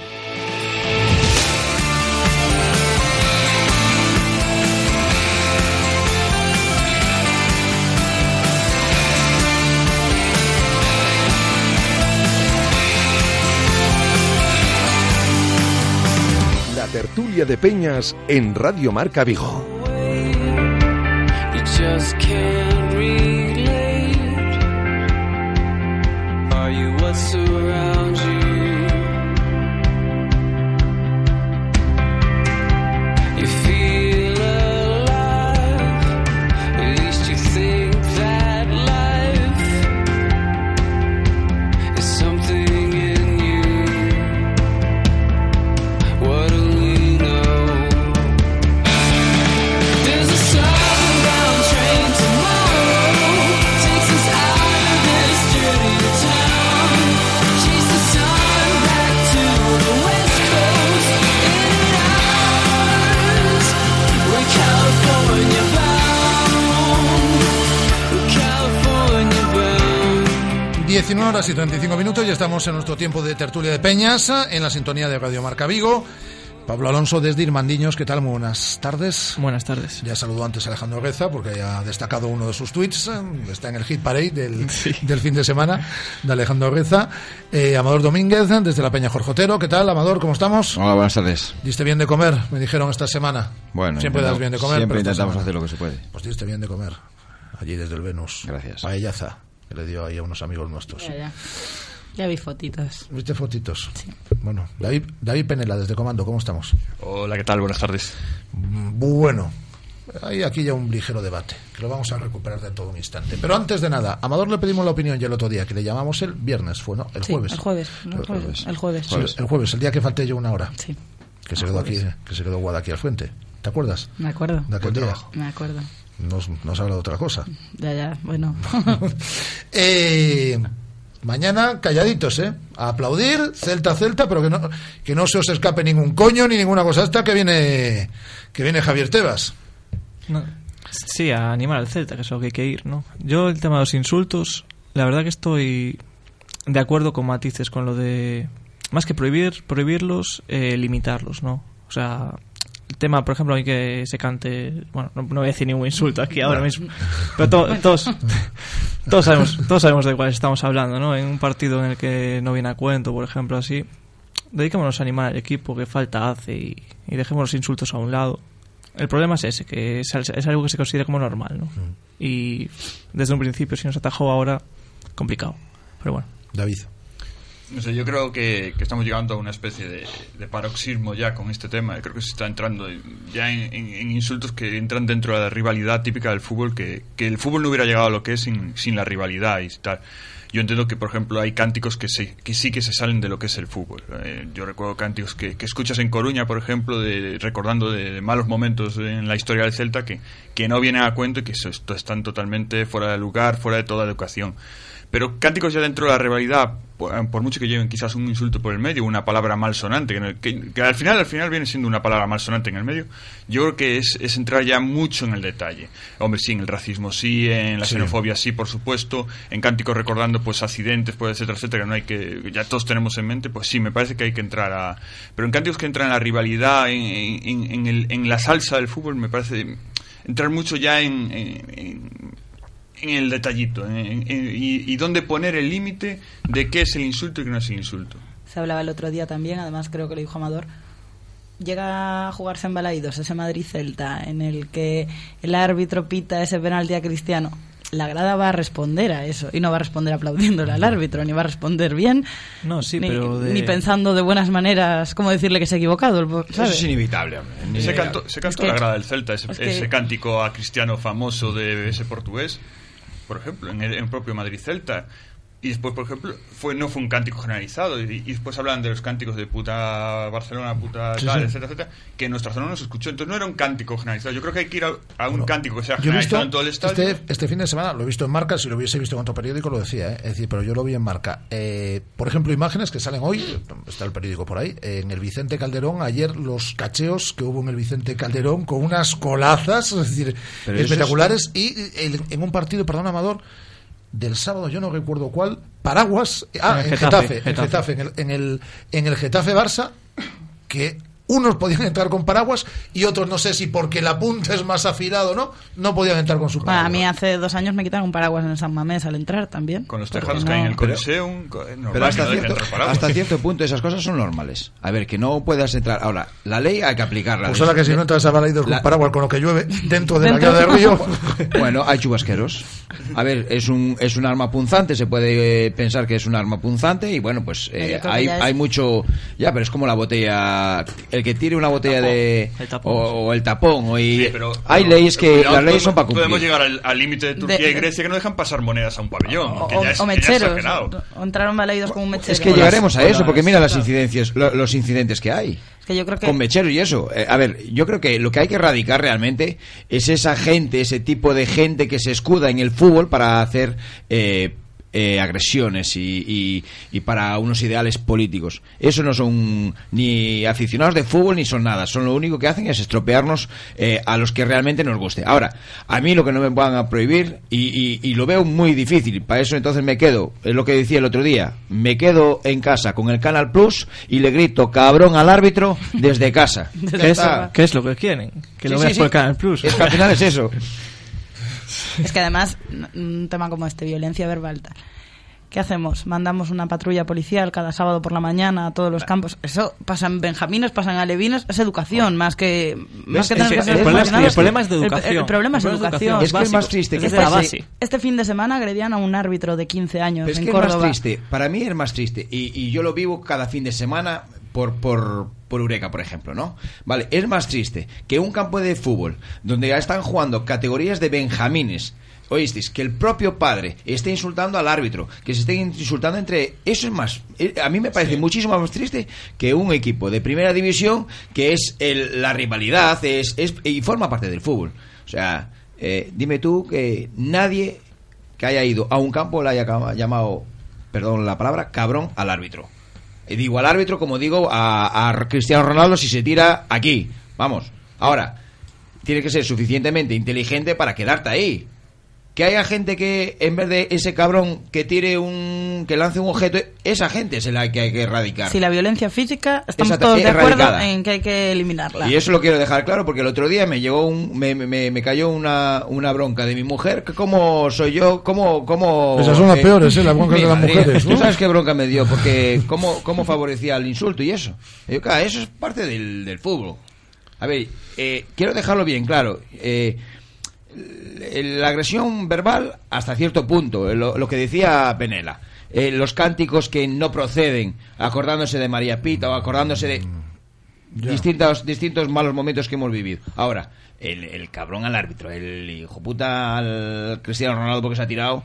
Tertulia de Peñas en Radio Marca Vigo. 19 horas y 35 minutos y estamos en nuestro tiempo de tertulia de Peñas en la sintonía de Radio Marca Vigo. Pablo Alonso desde Irmandiños, ¿qué tal? Muy buenas tardes. Buenas tardes. Ya saludó antes a Alejandro Reza porque ha destacado uno de sus tweets, eh, está en el hit parade del, del fin de semana de Alejandro Reza. Eh, Amador Domínguez desde la Peña Jorjotero, ¿qué tal? Amador, ¿cómo estamos? Hola, buenas tardes. ¿Diste bien de comer? Me dijeron esta semana. Bueno, siempre das bien de comer. siempre pero intentamos semana- hacer lo que se puede. Pues diste bien de comer. Allí desde el Venus. Gracias. Paellaza, que le dio ahí a unos amigos nuestros. Ya, ya. Ya vi fotitos. ¿Viste fotitos? Bueno, David, David Penela, desde Comando, ¿cómo estamos? Hola, ¿qué tal? Buenas tardes. Bueno, hay aquí ya un ligero debate, que lo vamos a recuperar de todo un instante. Pero antes de nada, a Amador le pedimos la opinión ya el otro día, que le llamamos el viernes, fue, ¿no? El Sí, jueves. el jueves, el jueves, el jueves. Sí, el jueves, el día que falté yo una hora. Sí. Que se quedó aquí, que se quedó Guada aquí al frente. ¿Te acuerdas? Me acuerdo. De aquel día. Me acuerdo. Nos, nos habla de otra cosa. Ya, ya, bueno. Eh, Mañana calladitos, ¿eh? A aplaudir, Celta, Celta, pero que no, que no se os escape ningún coño ni ninguna cosa hasta que viene, que viene Javier Tebas. No. Sí, a animar al Celta, que es lo que hay que ir, ¿no? Yo el tema de los insultos, la verdad que estoy de acuerdo con matices, con lo de más que prohibir, prohibirlos, eh, limitarlos, ¿no? O sea, tema, por ejemplo, hay que se cante, bueno, no, no voy a decir ningún insulto aquí ahora mismo, pero to- todos, todos sabemos, todos sabemos de cuál estamos hablando, ¿no? En un partido en el que no viene a cuento, por ejemplo, así, dedicémonos a animar al equipo que falta hace y, y dejemos los insultos a un lado. El problema es ese, que es, es algo que se considera como normal, ¿no? Y desde un principio, si nos atajó ahora, complicado. Pero bueno. David. No sé, yo creo que, estamos llegando a una especie de, paroxismo ya con este tema. Creo que se está entrando ya en, insultos que entran dentro de la rivalidad típica del fútbol, que, que el fútbol no hubiera llegado a lo que es sin, sin la rivalidad y tal. Yo entiendo que, por ejemplo, hay cánticos que, se, que sí que se salen de lo que es el fútbol. Eh, yo recuerdo cánticos que, que escuchas en Coruña, por ejemplo, de, recordando de, malos momentos en la historia del Celta que, que no vienen a cuento y que esto están totalmente fuera de lugar, fuera de toda educación. Pero cánticos ya dentro de la rivalidad, por, por mucho que lleven quizás un insulto por el medio, una palabra malsonante, que, que- que al final al final viene siendo una palabra malsonante en el medio, yo creo que es, es entrar ya mucho en el detalle. Hombre, sí, en el racismo sí, en la Sí. xenofobia sí, por supuesto, en cánticos recordando pues accidentes, pues etcétera, etcétera, que no hay que, ya todos tenemos en mente, pues sí, me parece que hay que entrar a... Pero en cánticos que entran en la rivalidad, en, en- en el- en la salsa del fútbol, me parece entrar mucho ya en- en- en en el detallito en- en- y, y dónde poner el límite de qué es el insulto y qué no es el insulto. Se hablaba el otro día también, además creo que lo dijo Amador. Llega a jugarse en Balaidos ese Madrid-Celta en el que el árbitro pita ese penalti a Cristiano. La grada va a responder a eso y no va a responder aplaudiéndole al árbitro, ni va a responder bien, No, sí, ni, pero de- ni pensando de buenas maneras cómo decirle que se ha equivocado. ¿sabes? Eso es inevitable. Se cantó, se cantó Es que- la grada del Celta, ese, es que- ese cántico a Cristiano famoso de ese portugués, por ejemplo, en el, en propio Madrid-Celta. Y después, por ejemplo, fue no fue un cántico generalizado. Y, y después hablan de los cánticos de puta Barcelona, puta Sí, tal, sí. etcétera, etcétera, que en nuestra zona no se escuchó. Entonces no era un cántico generalizado. Yo creo que hay que ir a, a un cántico que sea generalizado en todo el estadio. este, este fin de semana, lo he visto en marca, si lo hubiese visto en otro periódico lo decía, ¿eh? es decir, pero yo lo vi en marca. Eh, por ejemplo, imágenes que salen hoy, está el periódico por ahí, en el Vicente Calderón, ayer los cacheos que hubo en el Vicente Calderón con unas colazas, es decir, Pero espectaculares, y el- en un partido, perdón, Amador, del sábado, yo no recuerdo cuál, Paraguas, ah, En Getafe, Getafe, en. Getafe, en el, en el, en el Getafe Barça, que unos podían entrar con paraguas y otros no sé si porque la punta es más afilado no no podían entrar con su Bueno, paraguas a mí hace dos años me quitaron un paraguas en el San Mamés al entrar también. Con los tejados que no- hay en el Pero- Coliseum, normal Pero hasta no cierto, hasta cierto punto esas cosas son normales. A ver, que no puedas entrar. Ahora, la ley hay que aplicarla. pues ahora que si no entras a Balaidos con La- paraguas con lo que llueve dentro de Dentro. la guía de río Bueno, hay chubasqueros. A ver, es un, es un arma punzante, se puede eh, pensar que es un arma punzante y bueno, pues eh, hay, es- hay mucho... Ya, pero es como la botella... El que tire una botella de... El tapón. O, o el tapón. O y, Sí, pero- hay pero- leyes que... cuidado, las leyes son para podemos- cumplir. Podemos llegar al límite de Turquía De- y Grecia que no dejan pasar monedas a un pabellón. O, que ya es, o que ya es mecheros. exagerado. O entraron Balaidos con un mechero. Es que llegaremos a eso, porque mira las incidencias, lo- los incidentes que hay. Es que yo creo que Con mecheros y eso. Eh, a ver, yo creo que lo que hay que erradicar realmente es esa gente, ese tipo de gente que se escuda en el fútbol para hacer eh, eh, agresiones y, y- y para unos ideales políticos. Eso no son ni aficionados de fútbol ni son nada. Son lo único que hacen es estropearnos eh, a los que realmente nos guste. Ahora, a mí lo que no me van a prohibir y, y- y lo veo muy difícil. Para eso entonces me quedo, es lo que decía el otro día, me quedo en casa con el Canal Plus y le grito cabrón al árbitro desde casa. ¿Qué es, está. qué es lo que quieren? Que Sí, lo sí, veas sí. por el Canal Plus. Es que al final es eso. Es que además, un tema como este, violencia verbal, tal. ¿Qué hacemos? Mandamos una patrulla policial cada sábado por la mañana a todos los campos. Eso pasa en Benjamines, pasa en Alevinos, es educación, más que, más que Es- tener que es- ser el problema es- el problema es de educación. El, problema es El problema es educación. educación. Es que es más triste que Es pase- la base. Este fin de semana agredían a un árbitro de 15 años Pero es en que es Córdoba. más triste. Para mí es más triste. Y, y yo lo vivo cada fin de semana por, por, por Eureka, por ejemplo, ¿no? Vale, es más triste que un campo de fútbol donde ya están jugando categorías de benjamines. Oísteis, que el propio padre esté insultando al árbitro, que se esté insultando entre... Eso es más... eh, A mí me parece muchísimo más triste que un equipo de primera división que es el- la rivalidad es, es y forma parte del fútbol. O sea, eh, dime tú que nadie que haya ido a un campo le haya llamado perdón la palabra, cabrón al árbitro. Y digo al árbitro como digo a, a Cristiano Ronaldo si se tira aquí. Vamos. Ahora, tiene que ser suficientemente inteligente para quedarte ahí. Que haya gente que, en vez de ese cabrón que tire un. que lance un objeto, esa gente es la que hay que erradicar. Si la violencia física, estamos Exacto, todos de acuerdo erradicada. en que hay que eliminarla. Y eso lo quiero dejar claro porque el otro día me llegó un, me, me, me cayó una, una bronca de mi mujer, que cómo soy yo, cómo, cómo Esas son las peores, ¿eh? Las broncas de las madre, mujeres, Tú ¿no? sabes qué bronca me dio, porque cómo, cómo favorecía el insulto y eso. Y yo, claro, eso es parte del, del fútbol. A ver, eh, quiero dejarlo bien claro. Eh, la agresión verbal hasta cierto punto, eh, lo, lo que decía Penela. Eh, los cánticos que no proceden, acordándose de María Pita o acordándose de distintos, distintos malos momentos que hemos vivido. Ahora, el, el cabrón al árbitro, el hijo puta al Cristiano Ronaldo porque se ha tirado.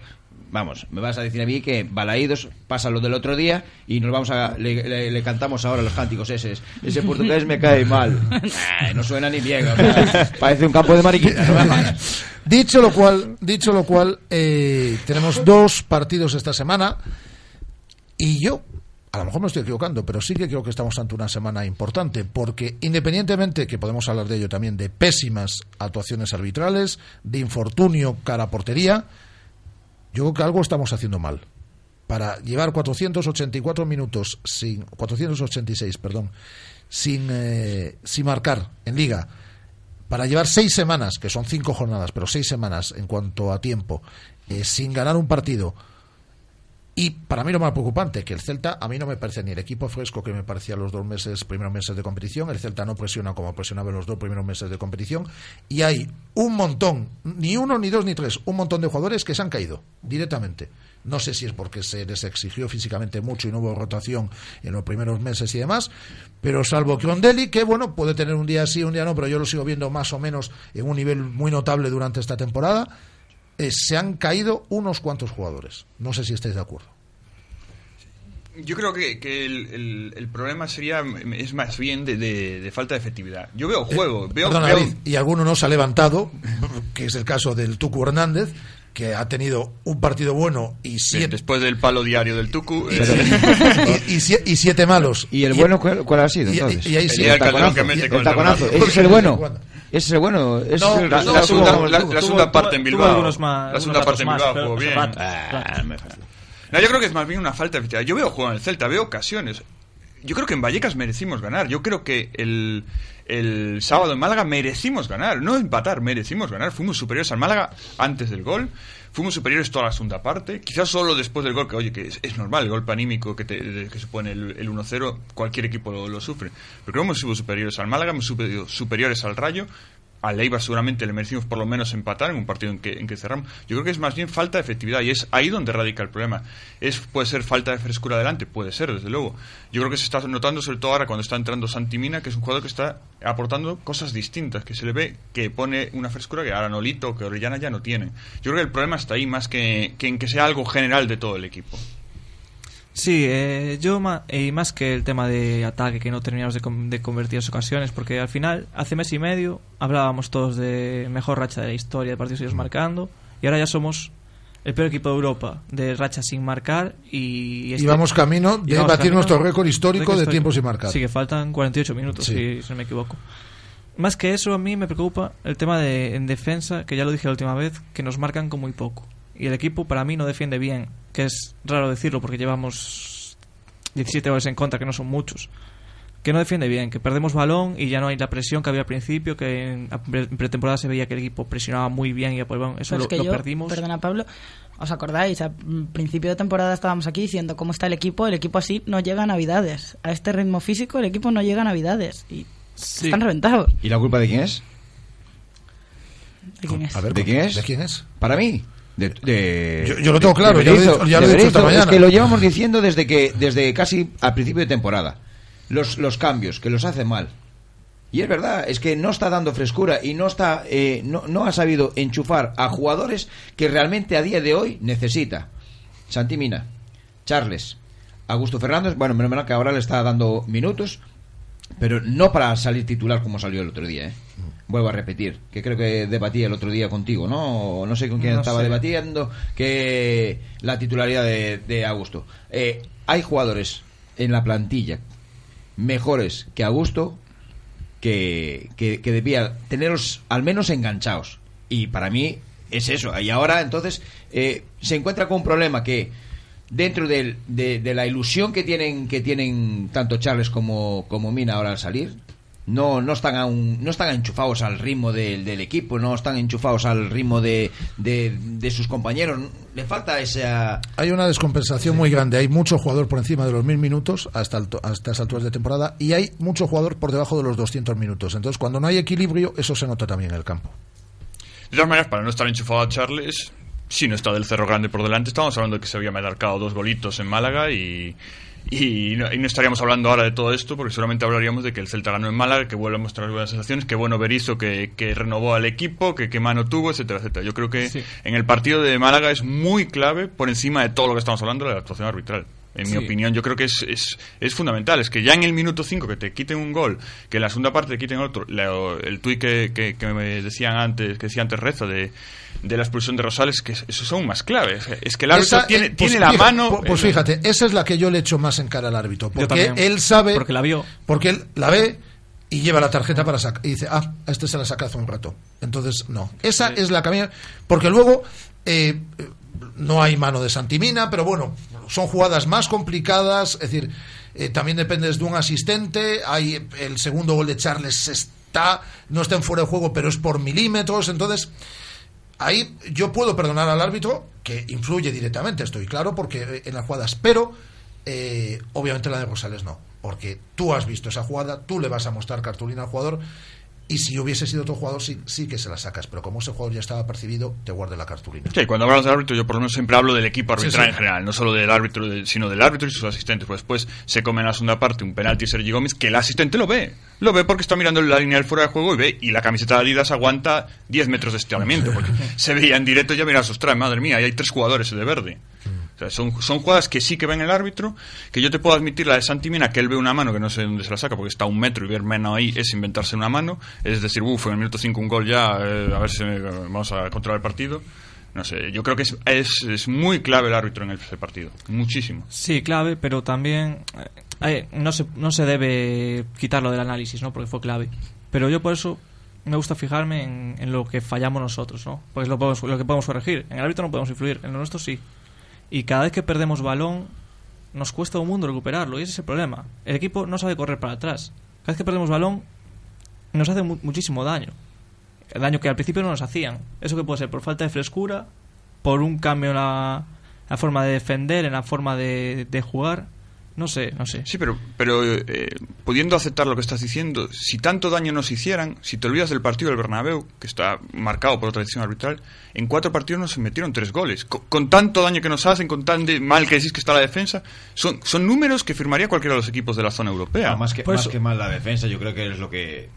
Vamos, me vas a decir a mí que Balaídos pasa lo del otro día y nos vamos a. Le, le- le cantamos ahora los cánticos ese. Ese portugués me cae mal. No suena ni bien. o sea, parece un campo de mariquitas. Dicho lo cual, dicho lo cual, eh, tenemos dos partidos esta semana y yo, a lo mejor me estoy equivocando, pero sí que creo que estamos ante una semana importante porque independientemente que podemos hablar de ello también de pésimas actuaciones arbitrales, de infortunio cara a portería, yo creo que algo estamos haciendo mal. Para llevar 484 minutos sin 486, perdón, sin eh, sin marcar en liga para llevar seis semanas, que son cinco jornadas, pero seis semanas en cuanto a tiempo, eh, sin ganar un partido. Y para mí lo más preocupante, que el Celta a mí no me parece ni el equipo fresco que me parecía los dos meses, primeros meses de competición. El Celta no presiona como presionaba en los dos primeros meses de competición. Y hay un montón, ni uno, ni dos, ni tres, un montón de jugadores que se han caído directamente. No sé si es porque se les exigió físicamente mucho y no hubo rotación en los primeros meses y demás, pero salvo Crondelli, que bueno, puede tener un día sí, un día no, pero yo lo sigo viendo más o menos en un nivel muy notable durante esta temporada, eh, se han caído unos cuantos jugadores. No sé si estáis de acuerdo. Yo creo que, que el, el- el problema sería es más bien de, de- de falta de efectividad. Yo veo juego, veo, Perdona, veo- David, y alguno no se ha levantado, que es el caso del Tucu Hernández, que ha tenido un partido bueno y siete, después del palo diario del Tucu. y, eh, y- y sie- y siete malos. ¿Y el bueno cuál, cuál ha sido y- entonces? y ahí sí. El taconazo. que mete el con el taconazo. taconazo. Ese es el bueno. Ese bueno. No, es el- la, no, la segunda, la- la parte en Bilbao. algunos más- la segunda parte en Bilbao más, jugó bien. Ah, No, yo creo que es más bien una falta de. Yo veo juego en el Celta, veo ocasiones. Yo creo que en Vallecas merecimos ganar. Yo creo que el, el sábado en Málaga merecimos ganar. No empatar, merecimos ganar. Fuimos superiores al Málaga antes del gol. Fuimos superiores toda la segunda parte. Quizás solo después del gol, que oye, que es, normal, el golpe anímico que, te, que supone el, el 1-0, cualquier equipo lo, lo sufre. Pero creo que hemos sido superiores al Málaga, hemos sido superiores al Rayo. Al Eibar seguramente le merecimos por lo menos empatar en un partido en que, cerramos. Yo creo que es más bien falta de efectividad y es ahí donde radica el problema. Es, puede ser falta de frescura adelante, puede ser, desde luego. Yo creo que se está notando sobre todo ahora cuando está entrando Santi Mina, que es un jugador que está aportando cosas distintas, que se le ve que pone una frescura que ahora Nolito, que Orellana ya no tienen. Yo creo que el problema está ahí más que, que en que sea algo general de todo el equipo. Sí, eh, yo ma- y más que el tema de ataque que no terminamos de, de convertir las ocasiones, porque al final, hace mes y medio, hablábamos todos de mejor racha de la historia de partidos seguidos marcando, y ahora ya somos el peor equipo de Europa de racha sin marcar y... Y vamos camino de vamos batir camino- nuestro récord histórico récord de tiempo sin marcar. Sí, que faltan 48 minutos, Sí. si, si no me equivoco. Más que eso, a mí me preocupa el tema de en defensa, que ya lo dije la última vez, que nos marcan con muy poco. Y el equipo para mí no defiende bien, que es raro decirlo porque llevamos 17 goles en contra, que no son muchos. Que no defiende bien, que perdemos balón y ya no hay la presión que había al principio, que en, pre- en pretemporada se veía que el equipo presionaba muy bien y pues, bueno, eso Pero lo, es que lo yo, perdimos. perdona Pablo, ¿os acordáis? A mm, principio de temporada estábamos aquí diciendo cómo está el equipo. El equipo así no llega a Navidades. A este ritmo físico el equipo no llega a Navidades. Y están reventados. ¿Y la culpa de quién es? ¿De quién es? A ver, ¿De quién es? ¿De quién es? Para mí. De, de- Yo- yo lo tengo claro, ya lo he dicho- ya lo de he dicho esta Berizzo. mañana. Es que lo llevamos diciendo desde que desde casi al principio de temporada. Los, los cambios, que los hace mal. Y es verdad, es que no está dando frescura y no está eh, no, no ha sabido enchufar a jugadores que realmente a día de hoy necesita. Santi Mina, Charles, Augusto Fernández, bueno, menos mal que ahora le está dando minutos, pero no para salir titular como salió el otro día, ¿eh? Vuelvo a repetir, que creo que debatí el otro día contigo, ¿no? No sé con quién No estaba sé. debatiendo, que la titularidad de, de Augusto. Eh, hay jugadores en la plantilla mejores que Augusto que, que, que debía tenerlos al menos enganchados. Y para mí es eso. Y ahora entonces eh, se encuentra con un problema que dentro del- de, de la ilusión que tienen que tienen tanto Charles como, como Mina ahora al salir, no, no están aún, no están enchufados al ritmo del, del equipo, no están enchufados al ritmo de, de, de sus compañeros. Le falta esa Hay una descompensación muy grande. Hay mucho jugador por encima de los mil minutos hasta, hasta estas alturas de temporada y hay mucho jugador por debajo de los 200 minutos. Entonces, cuando no hay equilibrio, eso se nota también en el campo. De todas maneras, para no estar enchufado a Charles, si no está del Cerro Grande por delante, estamos hablando de que se había marcado dos golitos en Málaga y, y, no, y no estaríamos hablando ahora de todo esto porque solamente hablaríamos de que el Celta ganó en Málaga, que vuelve a mostrar buenas sensaciones, que bueno Berizzo que, que renovó al equipo, que qué mano tuvo, etcétera, etcétera. Yo creo que en el partido de Málaga es muy clave por encima de todo lo que estamos hablando de la actuación arbitral. En Sí. mi opinión, yo creo que es, es, es fundamental. Es que ya en el minuto 5 que te quiten un gol, que en la segunda parte te quiten otro. la- el tuit que, que, que me decían antes, que decía antes Reza, de, de la expulsión de Rosales, que es- esos son más claves. Es que el árbitro Esa, tiene, eh, pues tiene la fíjate, mano. pu- Pues, fíjate, esa es la que yo le echo más en cara al árbitro. Porque también. él sabe. Porque la vio. Porque él la ve y lleva la tarjeta para sacar. Y dice, ah, a este se la saca hace un rato. Entonces, no. Esa es la que a mí- Porque luego. eh, no hay mano de Santimina, pero bueno, son jugadas más complicadas, es decir, eh, también dependes de un asistente, hay el segundo gol de Charles está, no está en fuera de juego, pero es por milímetros, entonces ahí yo puedo perdonar al árbitro, que influye directamente, estoy claro, porque eh, en las jugadas, pero eh, obviamente la de Rosales no, porque tú has visto esa jugada, tú le vas a mostrar cartulina al jugador, y si hubiese sido otro jugador, sí, sí que se la sacas, pero como ese jugador ya estaba percibido, te guarde la cartulina. Sí, cuando hablamos del árbitro, yo por lo menos siempre hablo del equipo arbitral sí. en general, no solo del árbitro, sino del árbitro y sus asistentes. Pues después se come en la segunda parte un penalti Sergi Gómez que el asistente lo ve. Lo ve porque está mirando la línea del fuera de juego y ve, y la camiseta de Adidas aguanta 10 metros de estiramiento. Porque se veía en directo y ya mira, ostras, madre mía, hay tres jugadores de verde. Son, son jugadas que sí que ven el árbitro, que yo te puedo admitir la de Santi Mina, que él ve una mano que no sé dónde se la saca, porque está a un metro y ver mano ahí es inventarse una mano, es decir, uff, en el minuto 5 un gol ya, eh, a ver si eh, vamos a controlar el partido. No sé, yo creo que es, es, es muy clave el árbitro en ese partido, muchísimo. Sí, clave, pero también eh, no, se, no se debe quitarlo del análisis, ¿no? Porque fue clave. Pero yo por eso me gusta fijarme en, en lo que fallamos nosotros, ¿no? Porque es lo, lo que podemos corregir. En el árbitro no podemos influir, en lo nuestro sí. Y cada vez que perdemos balón, nos cuesta un mundo recuperarlo, y ese es el problema. El equipo no sabe correr para atrás. Cada vez que perdemos balón, nos hace mu- muchísimo daño. El daño que al principio no nos hacían. Eso que puede ser por falta de frescura, por un cambio en la, forma de defender, en la forma de, de jugar. No sé, no sé. Sí, pero, pero eh, pudiendo aceptar lo que estás diciendo, si tanto daño nos hicieran, si te olvidas del partido del Bernabéu, que está marcado por otra decisión arbitral, en cuatro partidos nos metieron tres goles. Con, con tanto daño que nos hacen, con tan de mal que decís que está la defensa, son, son números que firmaría cualquiera de los equipos de la zona europea. No, más que, Por más que mal la defensa, yo creo que es lo que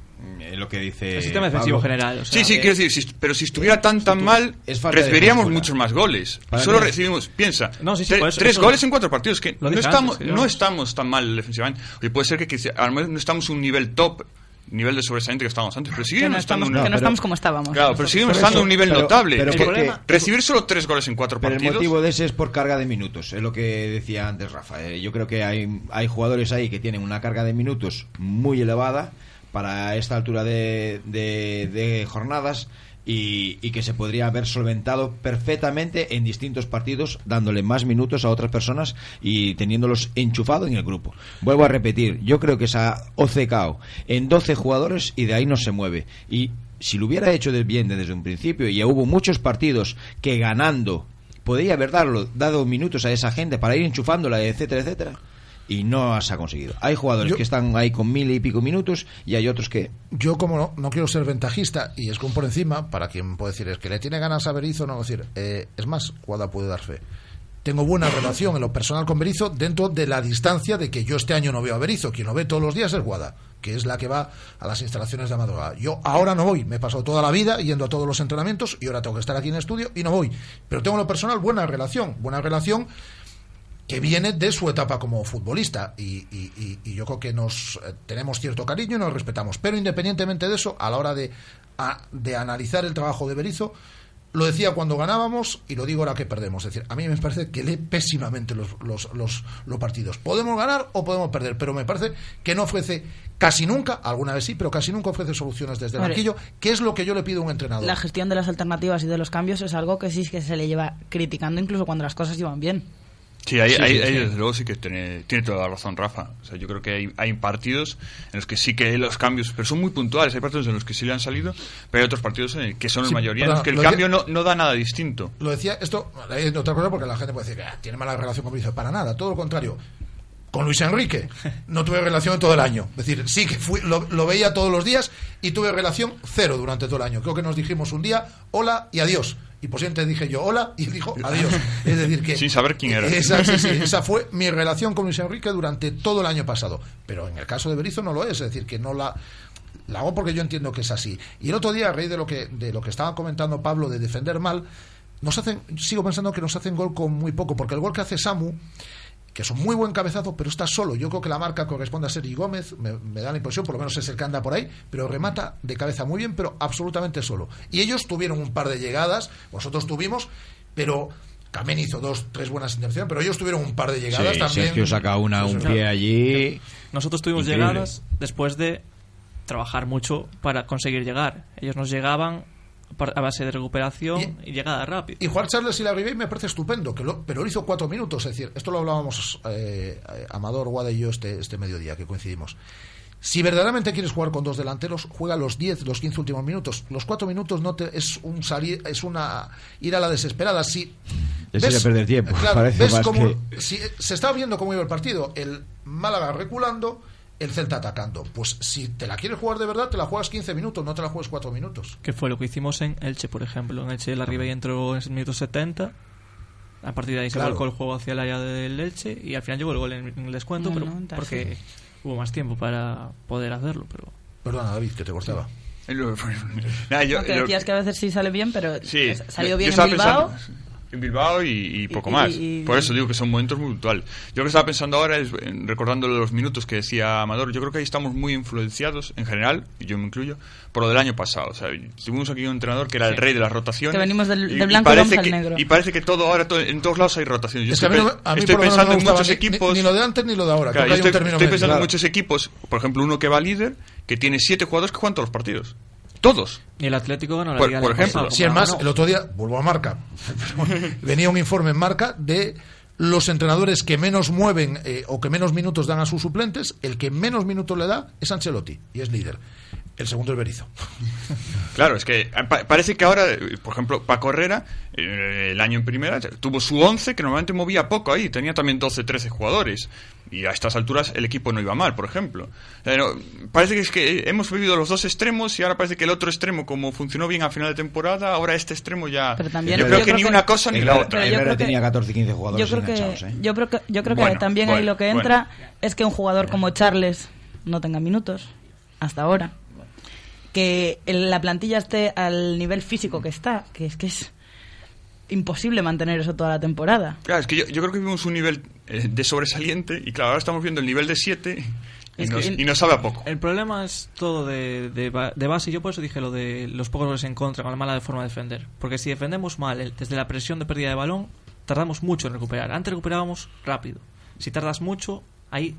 lo que dice El sistema defensivo Pablo. general, o sea, sí, sí, quiero decir, si- pero si estuviera tan tan mal, recibiríamos muchos más goles. Para Solo recibimos, piensa, No, sí, sí, tre- por eso- tres eso- goles en cuatro partidos, que Lo no estamos, antes, que no estamos tan mal defensivamente. Oye, puede ser que, quizá- a lo mejor no estamos un nivel top, nivel de sobresaliente que estábamos antes, pero Que seguimos no estando estamos, un- que no estamos como estábamos. Claro, pero seguimos estando a un nivel pero- notable. pero Es ¿por que recibir solo tres goles en cuatro Pero el partidos. motivo de ese es por carga de minutos, es lo que decía antes Rafa. Eh, Yo creo que hay, hay jugadores ahí que tienen una carga de minutos muy elevada para esta altura de, de- jornadas y, que se podría haber solventado perfectamente en distintos partidos, dándole más minutos a otras personas y teniéndolos enchufados en el grupo. Vuelvo a repetir, yo creo que esa OCKO en 12 jugadores y de ahí no se mueve. Y si lo hubiera hecho de bien desde un principio, y hubo muchos partidos que ganando podría haber dado minutos a esa gente para ir enchufándola, etcétera, etcétera. Y no se ha conseguido. Hay jugadores Yo- que están ahí con mil y pico minutos y hay otros que Yo, como no, no quiero ser ventajista y es un por encima, para quien puede decir, es que le tiene ganas a Berizzo, no decir, eh, es más, Guada puede dar fe. Tengo buena relación en lo personal con Berizzo dentro de la distancia de que yo este año no veo a Berizzo. Quien lo ve todos los días es Guada, que es la que va a las instalaciones de madrugada. Yo ahora no voy, me he pasado toda la vida yendo a todos los entrenamientos y ahora tengo que estar aquí en estudio y no voy. Pero tengo en lo personal buena relación, buena relación que viene de su etapa como futbolista y, y- y- y yo creo que nos eh, tenemos cierto cariño y nos respetamos. Pero independientemente de eso, a la hora de, a- de analizar el trabajo de Berizzo, lo decía cuando ganábamos y lo digo ahora que perdemos. Es decir, a mí me parece que lee pésimamente los, los, los, los partidos. Podemos ganar o podemos perder, pero me parece que no ofrece casi nunca, alguna vez sí, pero casi nunca ofrece soluciones desde el banquillo, que es lo que yo le pido a un entrenador. La gestión de las alternativas y de los cambios es algo que sí que se le lleva criticando incluso cuando las cosas iban bien. Sí, ahí, Sí, ahí- sí, ahí sí. desde luego sí que tiene, tiene toda la razón Rafa. O sea, yo creo que hay, hay partidos en los que sí que hay los cambios, pero son muy puntuales. Hay partidos en los que sí le han salido, pero hay otros partidos en que son la mayoría en los que el lo cambio decía- no, no da nada distinto. Lo decía esto, otra cosa porque la gente puede decir que ah, tiene mala relación con Berizzo. Para nada, todo lo contrario. Con Luis Enrique no tuve relación en todo el año. Es decir, sí que fui, lo, lo veía todos los días y tuve relación cero durante todo el año. Creo que nos dijimos un día hola y adiós. Y por siempre dije yo hola y él dijo adiós. Es decir, que. Sin saber quién era. Esa, sí, sí, esa fue mi relación con Luis Enrique durante todo el año pasado. Pero en el caso de Berizzo no lo es. Es decir, que no la. La hago porque yo entiendo que es así. Y el otro día, a raíz de lo que, de lo que estaba comentando Pablo de defender mal, nos hacen, sigo pensando que nos hacen gol con muy poco, porque el gol que hace Samu, que es un muy buen cabezazo, pero está solo. Yo creo que la marca corresponde a Sergi Gómez, me, me da la impresión, por lo menos es el que anda por ahí, pero remata de cabeza muy bien, pero absolutamente solo. Y ellos tuvieron un par de llegadas, vosotros tuvimos, pero Carmen hizo dos, tres buenas intervenciones, pero ellos tuvieron un par de llegadas Sí, también. Sergio saca una, un pie allí. Nosotros tuvimos Increíble. llegadas después de trabajar mucho para conseguir llegar. Ellos nos llegaban a base de recuperación y, llegada rápida. Y Juan Charles y la Ribey me parece estupendo, que lo, pero él hizo cuatro minutos. Es decir, esto lo hablábamos eh, eh, Amador, Guada y yo este, este mediodía que coincidimos. Si verdaderamente quieres jugar con dos delanteros, juega los 10, los 15 últimos minutos. Los cuatro minutos no te, es un salir, es una ir a la desesperada. Si Ya sería perder tiempo, claro, parece ves más cómo- que- si, se estaba viendo cómo iba el partido. El Málaga reculando, el Celta atacando. Pues si te la quieres jugar de verdad, te la juegas 15 minutos, no te la juegues cuatro minutos. Que fue lo que hicimos en Elche, por ejemplo. En Elche la Ribey entró en el minuto 70. A partir de ahí se Claro. volcó el juego hacia el área del Elche y al final llegó el gol en, en el descuento, En el pero 90, porque hubo más tiempo para poder hacerlo. Pero Perdona, David, que te cortaba. Nada, yo- No, que yo- decías que a veces sí sale bien, pero Sí, salió yo bien en Bilbao. pensando en Bilbao y, y poco Y- más. y- Por eso digo que son momentos muy puntuales. Yo lo que estaba pensando ahora es, en- recordando los minutos que decía Amador, yo creo que ahí estamos muy influenciados, en general, y yo me incluyo, por lo del año pasado. O sea, tuvimos aquí un entrenador que era el rey de las rotaciones. Que venimos del- blanco y parece vamos al que- negro. Y parece que todo ahora, todo- en todos lados hay rotaciones. Yo Es que a estoy, mí, no- a mí estoy pensando no en muchos ni- equipos... Ni, ni lo de antes ni lo de ahora. Claro, que yo estoy, pensando en Claro. muchos equipos, por ejemplo, uno que va líder, que tiene siete jugadores que juegan todos los partidos. Todos. Y el Atlético ganó la Por- Liga por ejemplo. pasado, Si es más, el otro día, vuelvo a marca, venía un informe en marca de los entrenadores que menos mueven eh, o que menos minutos dan a sus suplentes, el que menos minutos le da es Ancelotti y es líder. El segundo es Berizzo. Claro, es que eh, pa- parece que ahora, eh, por ejemplo, Paco Herrera, eh, el año en primera, tuvo su 11, que normalmente movía poco ahí, tenía también 12, 13 jugadores. Y a estas alturas el equipo no iba mal, por ejemplo. No, parece que es que hemos vivido los dos extremos y ahora parece que el otro extremo, como funcionó bien a final de temporada, ahora este extremo ya... Pero también- yo yo creo que creo ni que- una cosa ni la otra. Pero yo Herrera creo que- tenía 14 15 jugadores Yo creo que, ¿eh? yo creo que, yo creo que Bueno, también ahí bueno, lo que bueno. entra es que un jugador como Charles no tenga minutos hasta ahora. Que la plantilla esté al nivel físico que está, que es que es imposible mantener eso toda la temporada. Claro, es que yo, yo creo que vimos un nivel eh, de sobresaliente y claro, ahora estamos viendo el nivel de 7 y, nos, y nos sabe a poco. El problema es todo de, de, de base. Yo por eso dije lo de los pocos goles en contra con la mala forma de defender. Porque si defendemos mal desde la presión de pérdida de balón, tardamos mucho en recuperar. Antes recuperábamos rápido. Si tardas mucho, ahí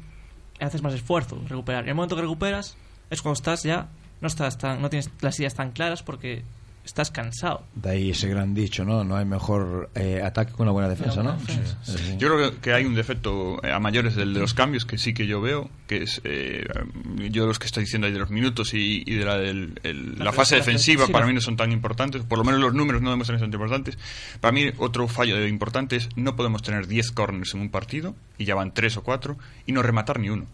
haces más esfuerzo en recuperar. En el momento que recuperas es cuando estás ya no estás tan, no tienes las ideas tan claras porque estás cansado. De ahí ese gran dicho, ¿no? No hay mejor eh, ataque que una buena defensa, ¿no? Sí, sí. Yo creo que, hay un defecto eh, a mayores del de los cambios que sí que yo veo, que es eh, yo los que estoy diciendo ahí de los minutos y, y de la, del- el- la, La fase la- defensiva para mí no son tan importantes, por lo menos los números no demuestran son tan importantes. Para mí otro fallo importante es no podemos tener 10 corners en un partido y ya van 3 o 4 y no rematar ni uno.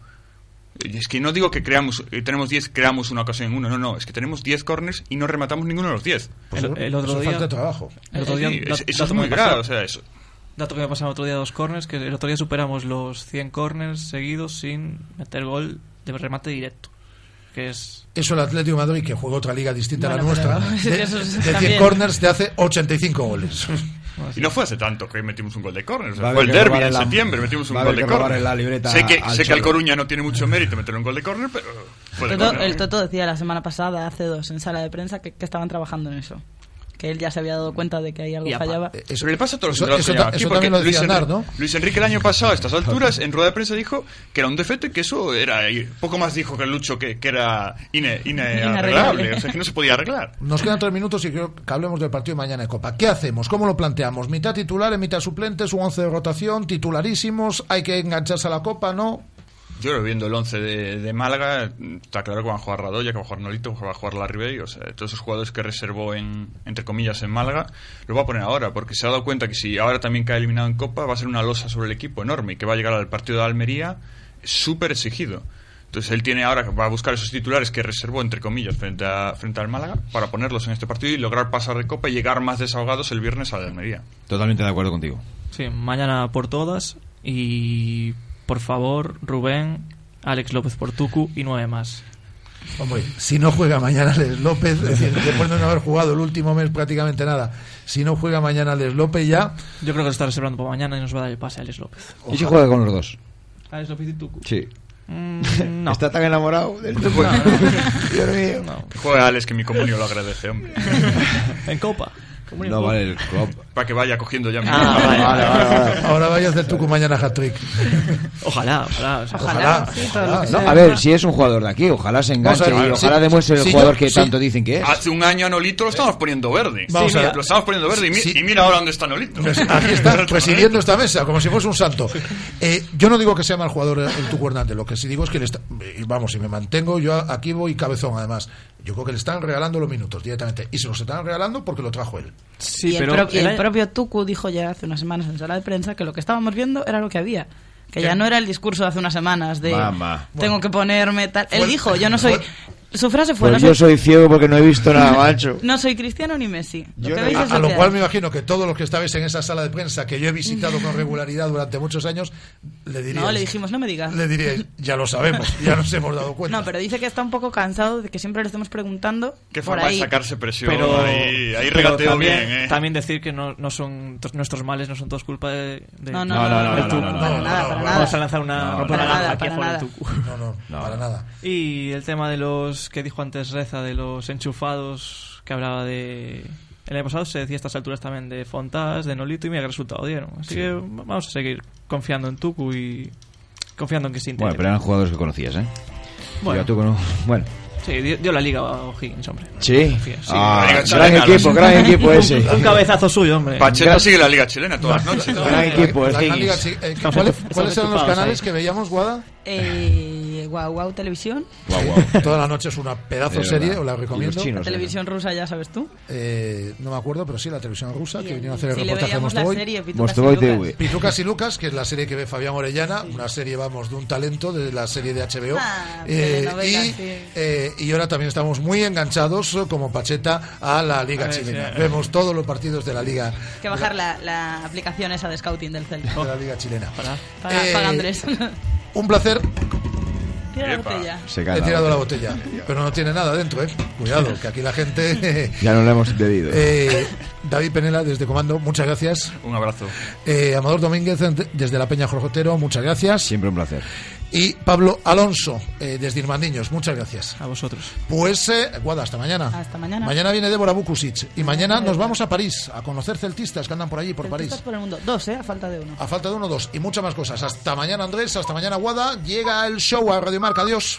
Y Es que no digo que creamos, eh, tenemos 10, creamos una ocasión en uno, no, no, es que tenemos 10 corners y no rematamos ninguno de los 10. el, el otro eso día, falta de trabajo. el otro día- Sí, es- eso dato es que muy grave, o sea, eso. Dato que me pasaba el otro día dos corners, que el otro día superamos los 100 corners seguidos sin meter gol de remate directo. Que es Eso el Atlético de Madrid, que juega otra liga distinta a la Bueno, nuestra, pero- de, de 100 también. corners te hace 85 goles. Y no fue hace tanto que metimos un gol de córner. O sea, fue el robarle en la- septiembre, metimos un va gol de córner. sé que, al sé que Cholo. Coruña no tiene mucho mérito meter un gol de córner, pero fue de Toto- el Toto decía la semana pasada, hace dos, en sala de prensa, que, que estaban trabajando en eso. Que él ya se había dado cuenta de que ahí algo fallaba. Eso le pasa a todos los Eso- entrenadores eso que ta- llevan aquí, eso porque también lo Luis, ¿no? Luis Enrique el año pasado, a estas alturas, en rueda de prensa dijo que era un defecto y que eso era. y poco más dijo que el Lucho que, que era ine, inarreglable, o sea, que no se podía arreglar. Nos quedan tres minutos y creo que hablemos del partido de mañana de Copa. ¿Qué hacemos? ¿Cómo lo planteamos? ¿Mitad titulares, mitad suplentes, un 11 de rotación, titularísimos? ¿Hay que engancharse a la Copa? ¿No? Yo creo que viendo el 11 de, de Málaga, está claro que van a jugar Radoya, que va a jugar Nolito, que va a jugar Larribey, o sea, todos esos jugadores que reservó en, entre comillas, en Málaga, lo va a poner ahora, porque se ha dado cuenta que si ahora también cae eliminado en Copa, va a ser una losa sobre el equipo enorme y que va a llegar al partido de Almería súper exigido. Entonces él tiene ahora, va a buscar esos titulares que reservó, entre comillas, frente, a, frente al Málaga, para ponerlos en este partido y lograr pasar de Copa y llegar más desahogados el viernes a la Almería. Totalmente de acuerdo contigo. Sí, mañana por todas y por favor, Rubén, Alex López por Tucu y nueve más. Hombre, si no juega mañana Les López, es decir, después de no haber jugado el último mes prácticamente nada, si no juega mañana Les López ya... Yo creo que lo está reservando para mañana y nos va a dar el pase a Alex López. ¿Y si juega con los dos? Alex López y Tucu. Sí. Mm, no. Está tan enamorado del Tucu. No, no. Dios mío. Juegue Alex, que mi comunio lo agradece, hombre. En Copa. No vale el club. Para que vaya cogiendo ya mi Ah, vale, vale, vale, vale. Ahora vaya a hacer Tucu mañana hat-trick. Ojalá, ojalá. o sea, Ojalá, ojalá. No, a ver, si es un jugador de aquí, ojalá se enganche ver, y ojalá sí, demuestre el sí, jugador yo- que sí. tanto dicen que es. Hace un año a Nolito lo estamos poniendo verde. Vamos mira. Lo estamos poniendo verde y, mi- Sí. y mira ahora dónde está Nolito. Pues aquí está, presidiendo esta mesa, como si fuese un santo. Eh, yo no digo que sea mal jugador el Tucu Hernández, lo que sí digo es que le está, y vamos, si me mantengo, yo aquí voy cabezón además. Yo creo que le están regalando los minutos directamente. Y se los están regalando porque lo trajo él. Sí, y el, pero pro- y el el propio Tucu dijo ya hace unas semanas en sala de prensa que lo que estábamos viendo era lo que había. Que ¿Qué? ya no era el discurso de hace unas semanas de Mamá. tengo que ponerme tal. Él dijo, yo no soy. Su frase fue: Pues no, yo soy, soy ciego porque no he visto nada, macho. no soy cristiano ni Messi. Lo Yo A, lo cual me imagino que todos los que estabais en esa sala de prensa que yo he visitado con regularidad durante muchos años, le diríais, No, le dijimos, no me digas. le diríais, ya lo sabemos, ya nos hemos dado cuenta. No, pero dice que está un poco cansado de que siempre le estemos preguntando. Qué por forma ahí. de sacarse presión. Pero, ahí ahí pero regateo también, bien, ¿eh? también decir que no, no son nuestros males no son todos culpa de, de- No, no, no, no, no, no, no, no, para nada, para Vamos a lanzar una para nada, nada. No, no, para nada. Y el tema de los que dijo antes Reza, de los enchufados, que hablaba de... El año pasado se decía a estas alturas también de Fontás, de Nolito, y mira qué resultado dieron. Así que vamos a seguir confiando en Tucu y confiando en que se Bueno, integre. pero eran jugadores que conocías, ¿eh? Bueno. Yo, cono- bueno. Sí, dio, dio la liga a O'Higgins, hombre. Sí. Confía, Ah, gran Chilena, equipo, gran equipo ese. Un cabezazo suyo, hombre. Pacheta Gran- sigue la Liga Chilena todas las noches. Gran equipo, sí, eh, ¿cuáles, eran los canales ahí. que veíamos, Guada? Eh, Guau Guau Televisión. Guau, guau. Toda la noche es una pedazo De serie, verdad. os la recomiendo. chinos, La televisión rusa, ya sabes tú. Eh, no me acuerdo, pero sí, la televisión rusa, que vinieron a hacer el sí, le reportaje de Mostovoy. serie Pitucas y Mostovoy Lucas. TV. Pitucas y Lucas, que es la serie que ve Fabián Orellana, una serie, vamos, de un talento de la serie de HBO. Ah, Eh, telenovela, y, sí. eh, y ahora también estamos muy enganchados, eh, como Pacheta, a la Liga A ver, Chilena. sí. Vemos todos los partidos de la Liga, Hay que bajar la, la aplicación esa de scouting del Celta. de la Liga Chilena. Paga, Eh, paga Andrés. Un placer. Tira la Epa. botella. Se He tirado la botella, pero no tiene nada dentro, ¿eh? Cuidado, que aquí la gente... Ya no lo hemos bebido. Eh, David Penela, desde Comando, muchas gracias. Un abrazo. Eh, Amador Domínguez, de- desde la Peña Jorjotero, muchas gracias. Siempre un placer. Y Pablo Alonso, eh, desde Irmandiños, muchas gracias. A vosotros. Pues, eh, Guada, hasta mañana. Hasta mañana. Mañana viene Débora Bukusic. Y mañana nos vamos a París, a conocer celtistas que andan por allí, por París. Por el mundo. Dos, ¿eh? A falta de uno. A falta de uno, dos. Y muchas más cosas. Hasta mañana, Andrés. Hasta mañana, Guada. Llega el show a Radio Marca. Adiós.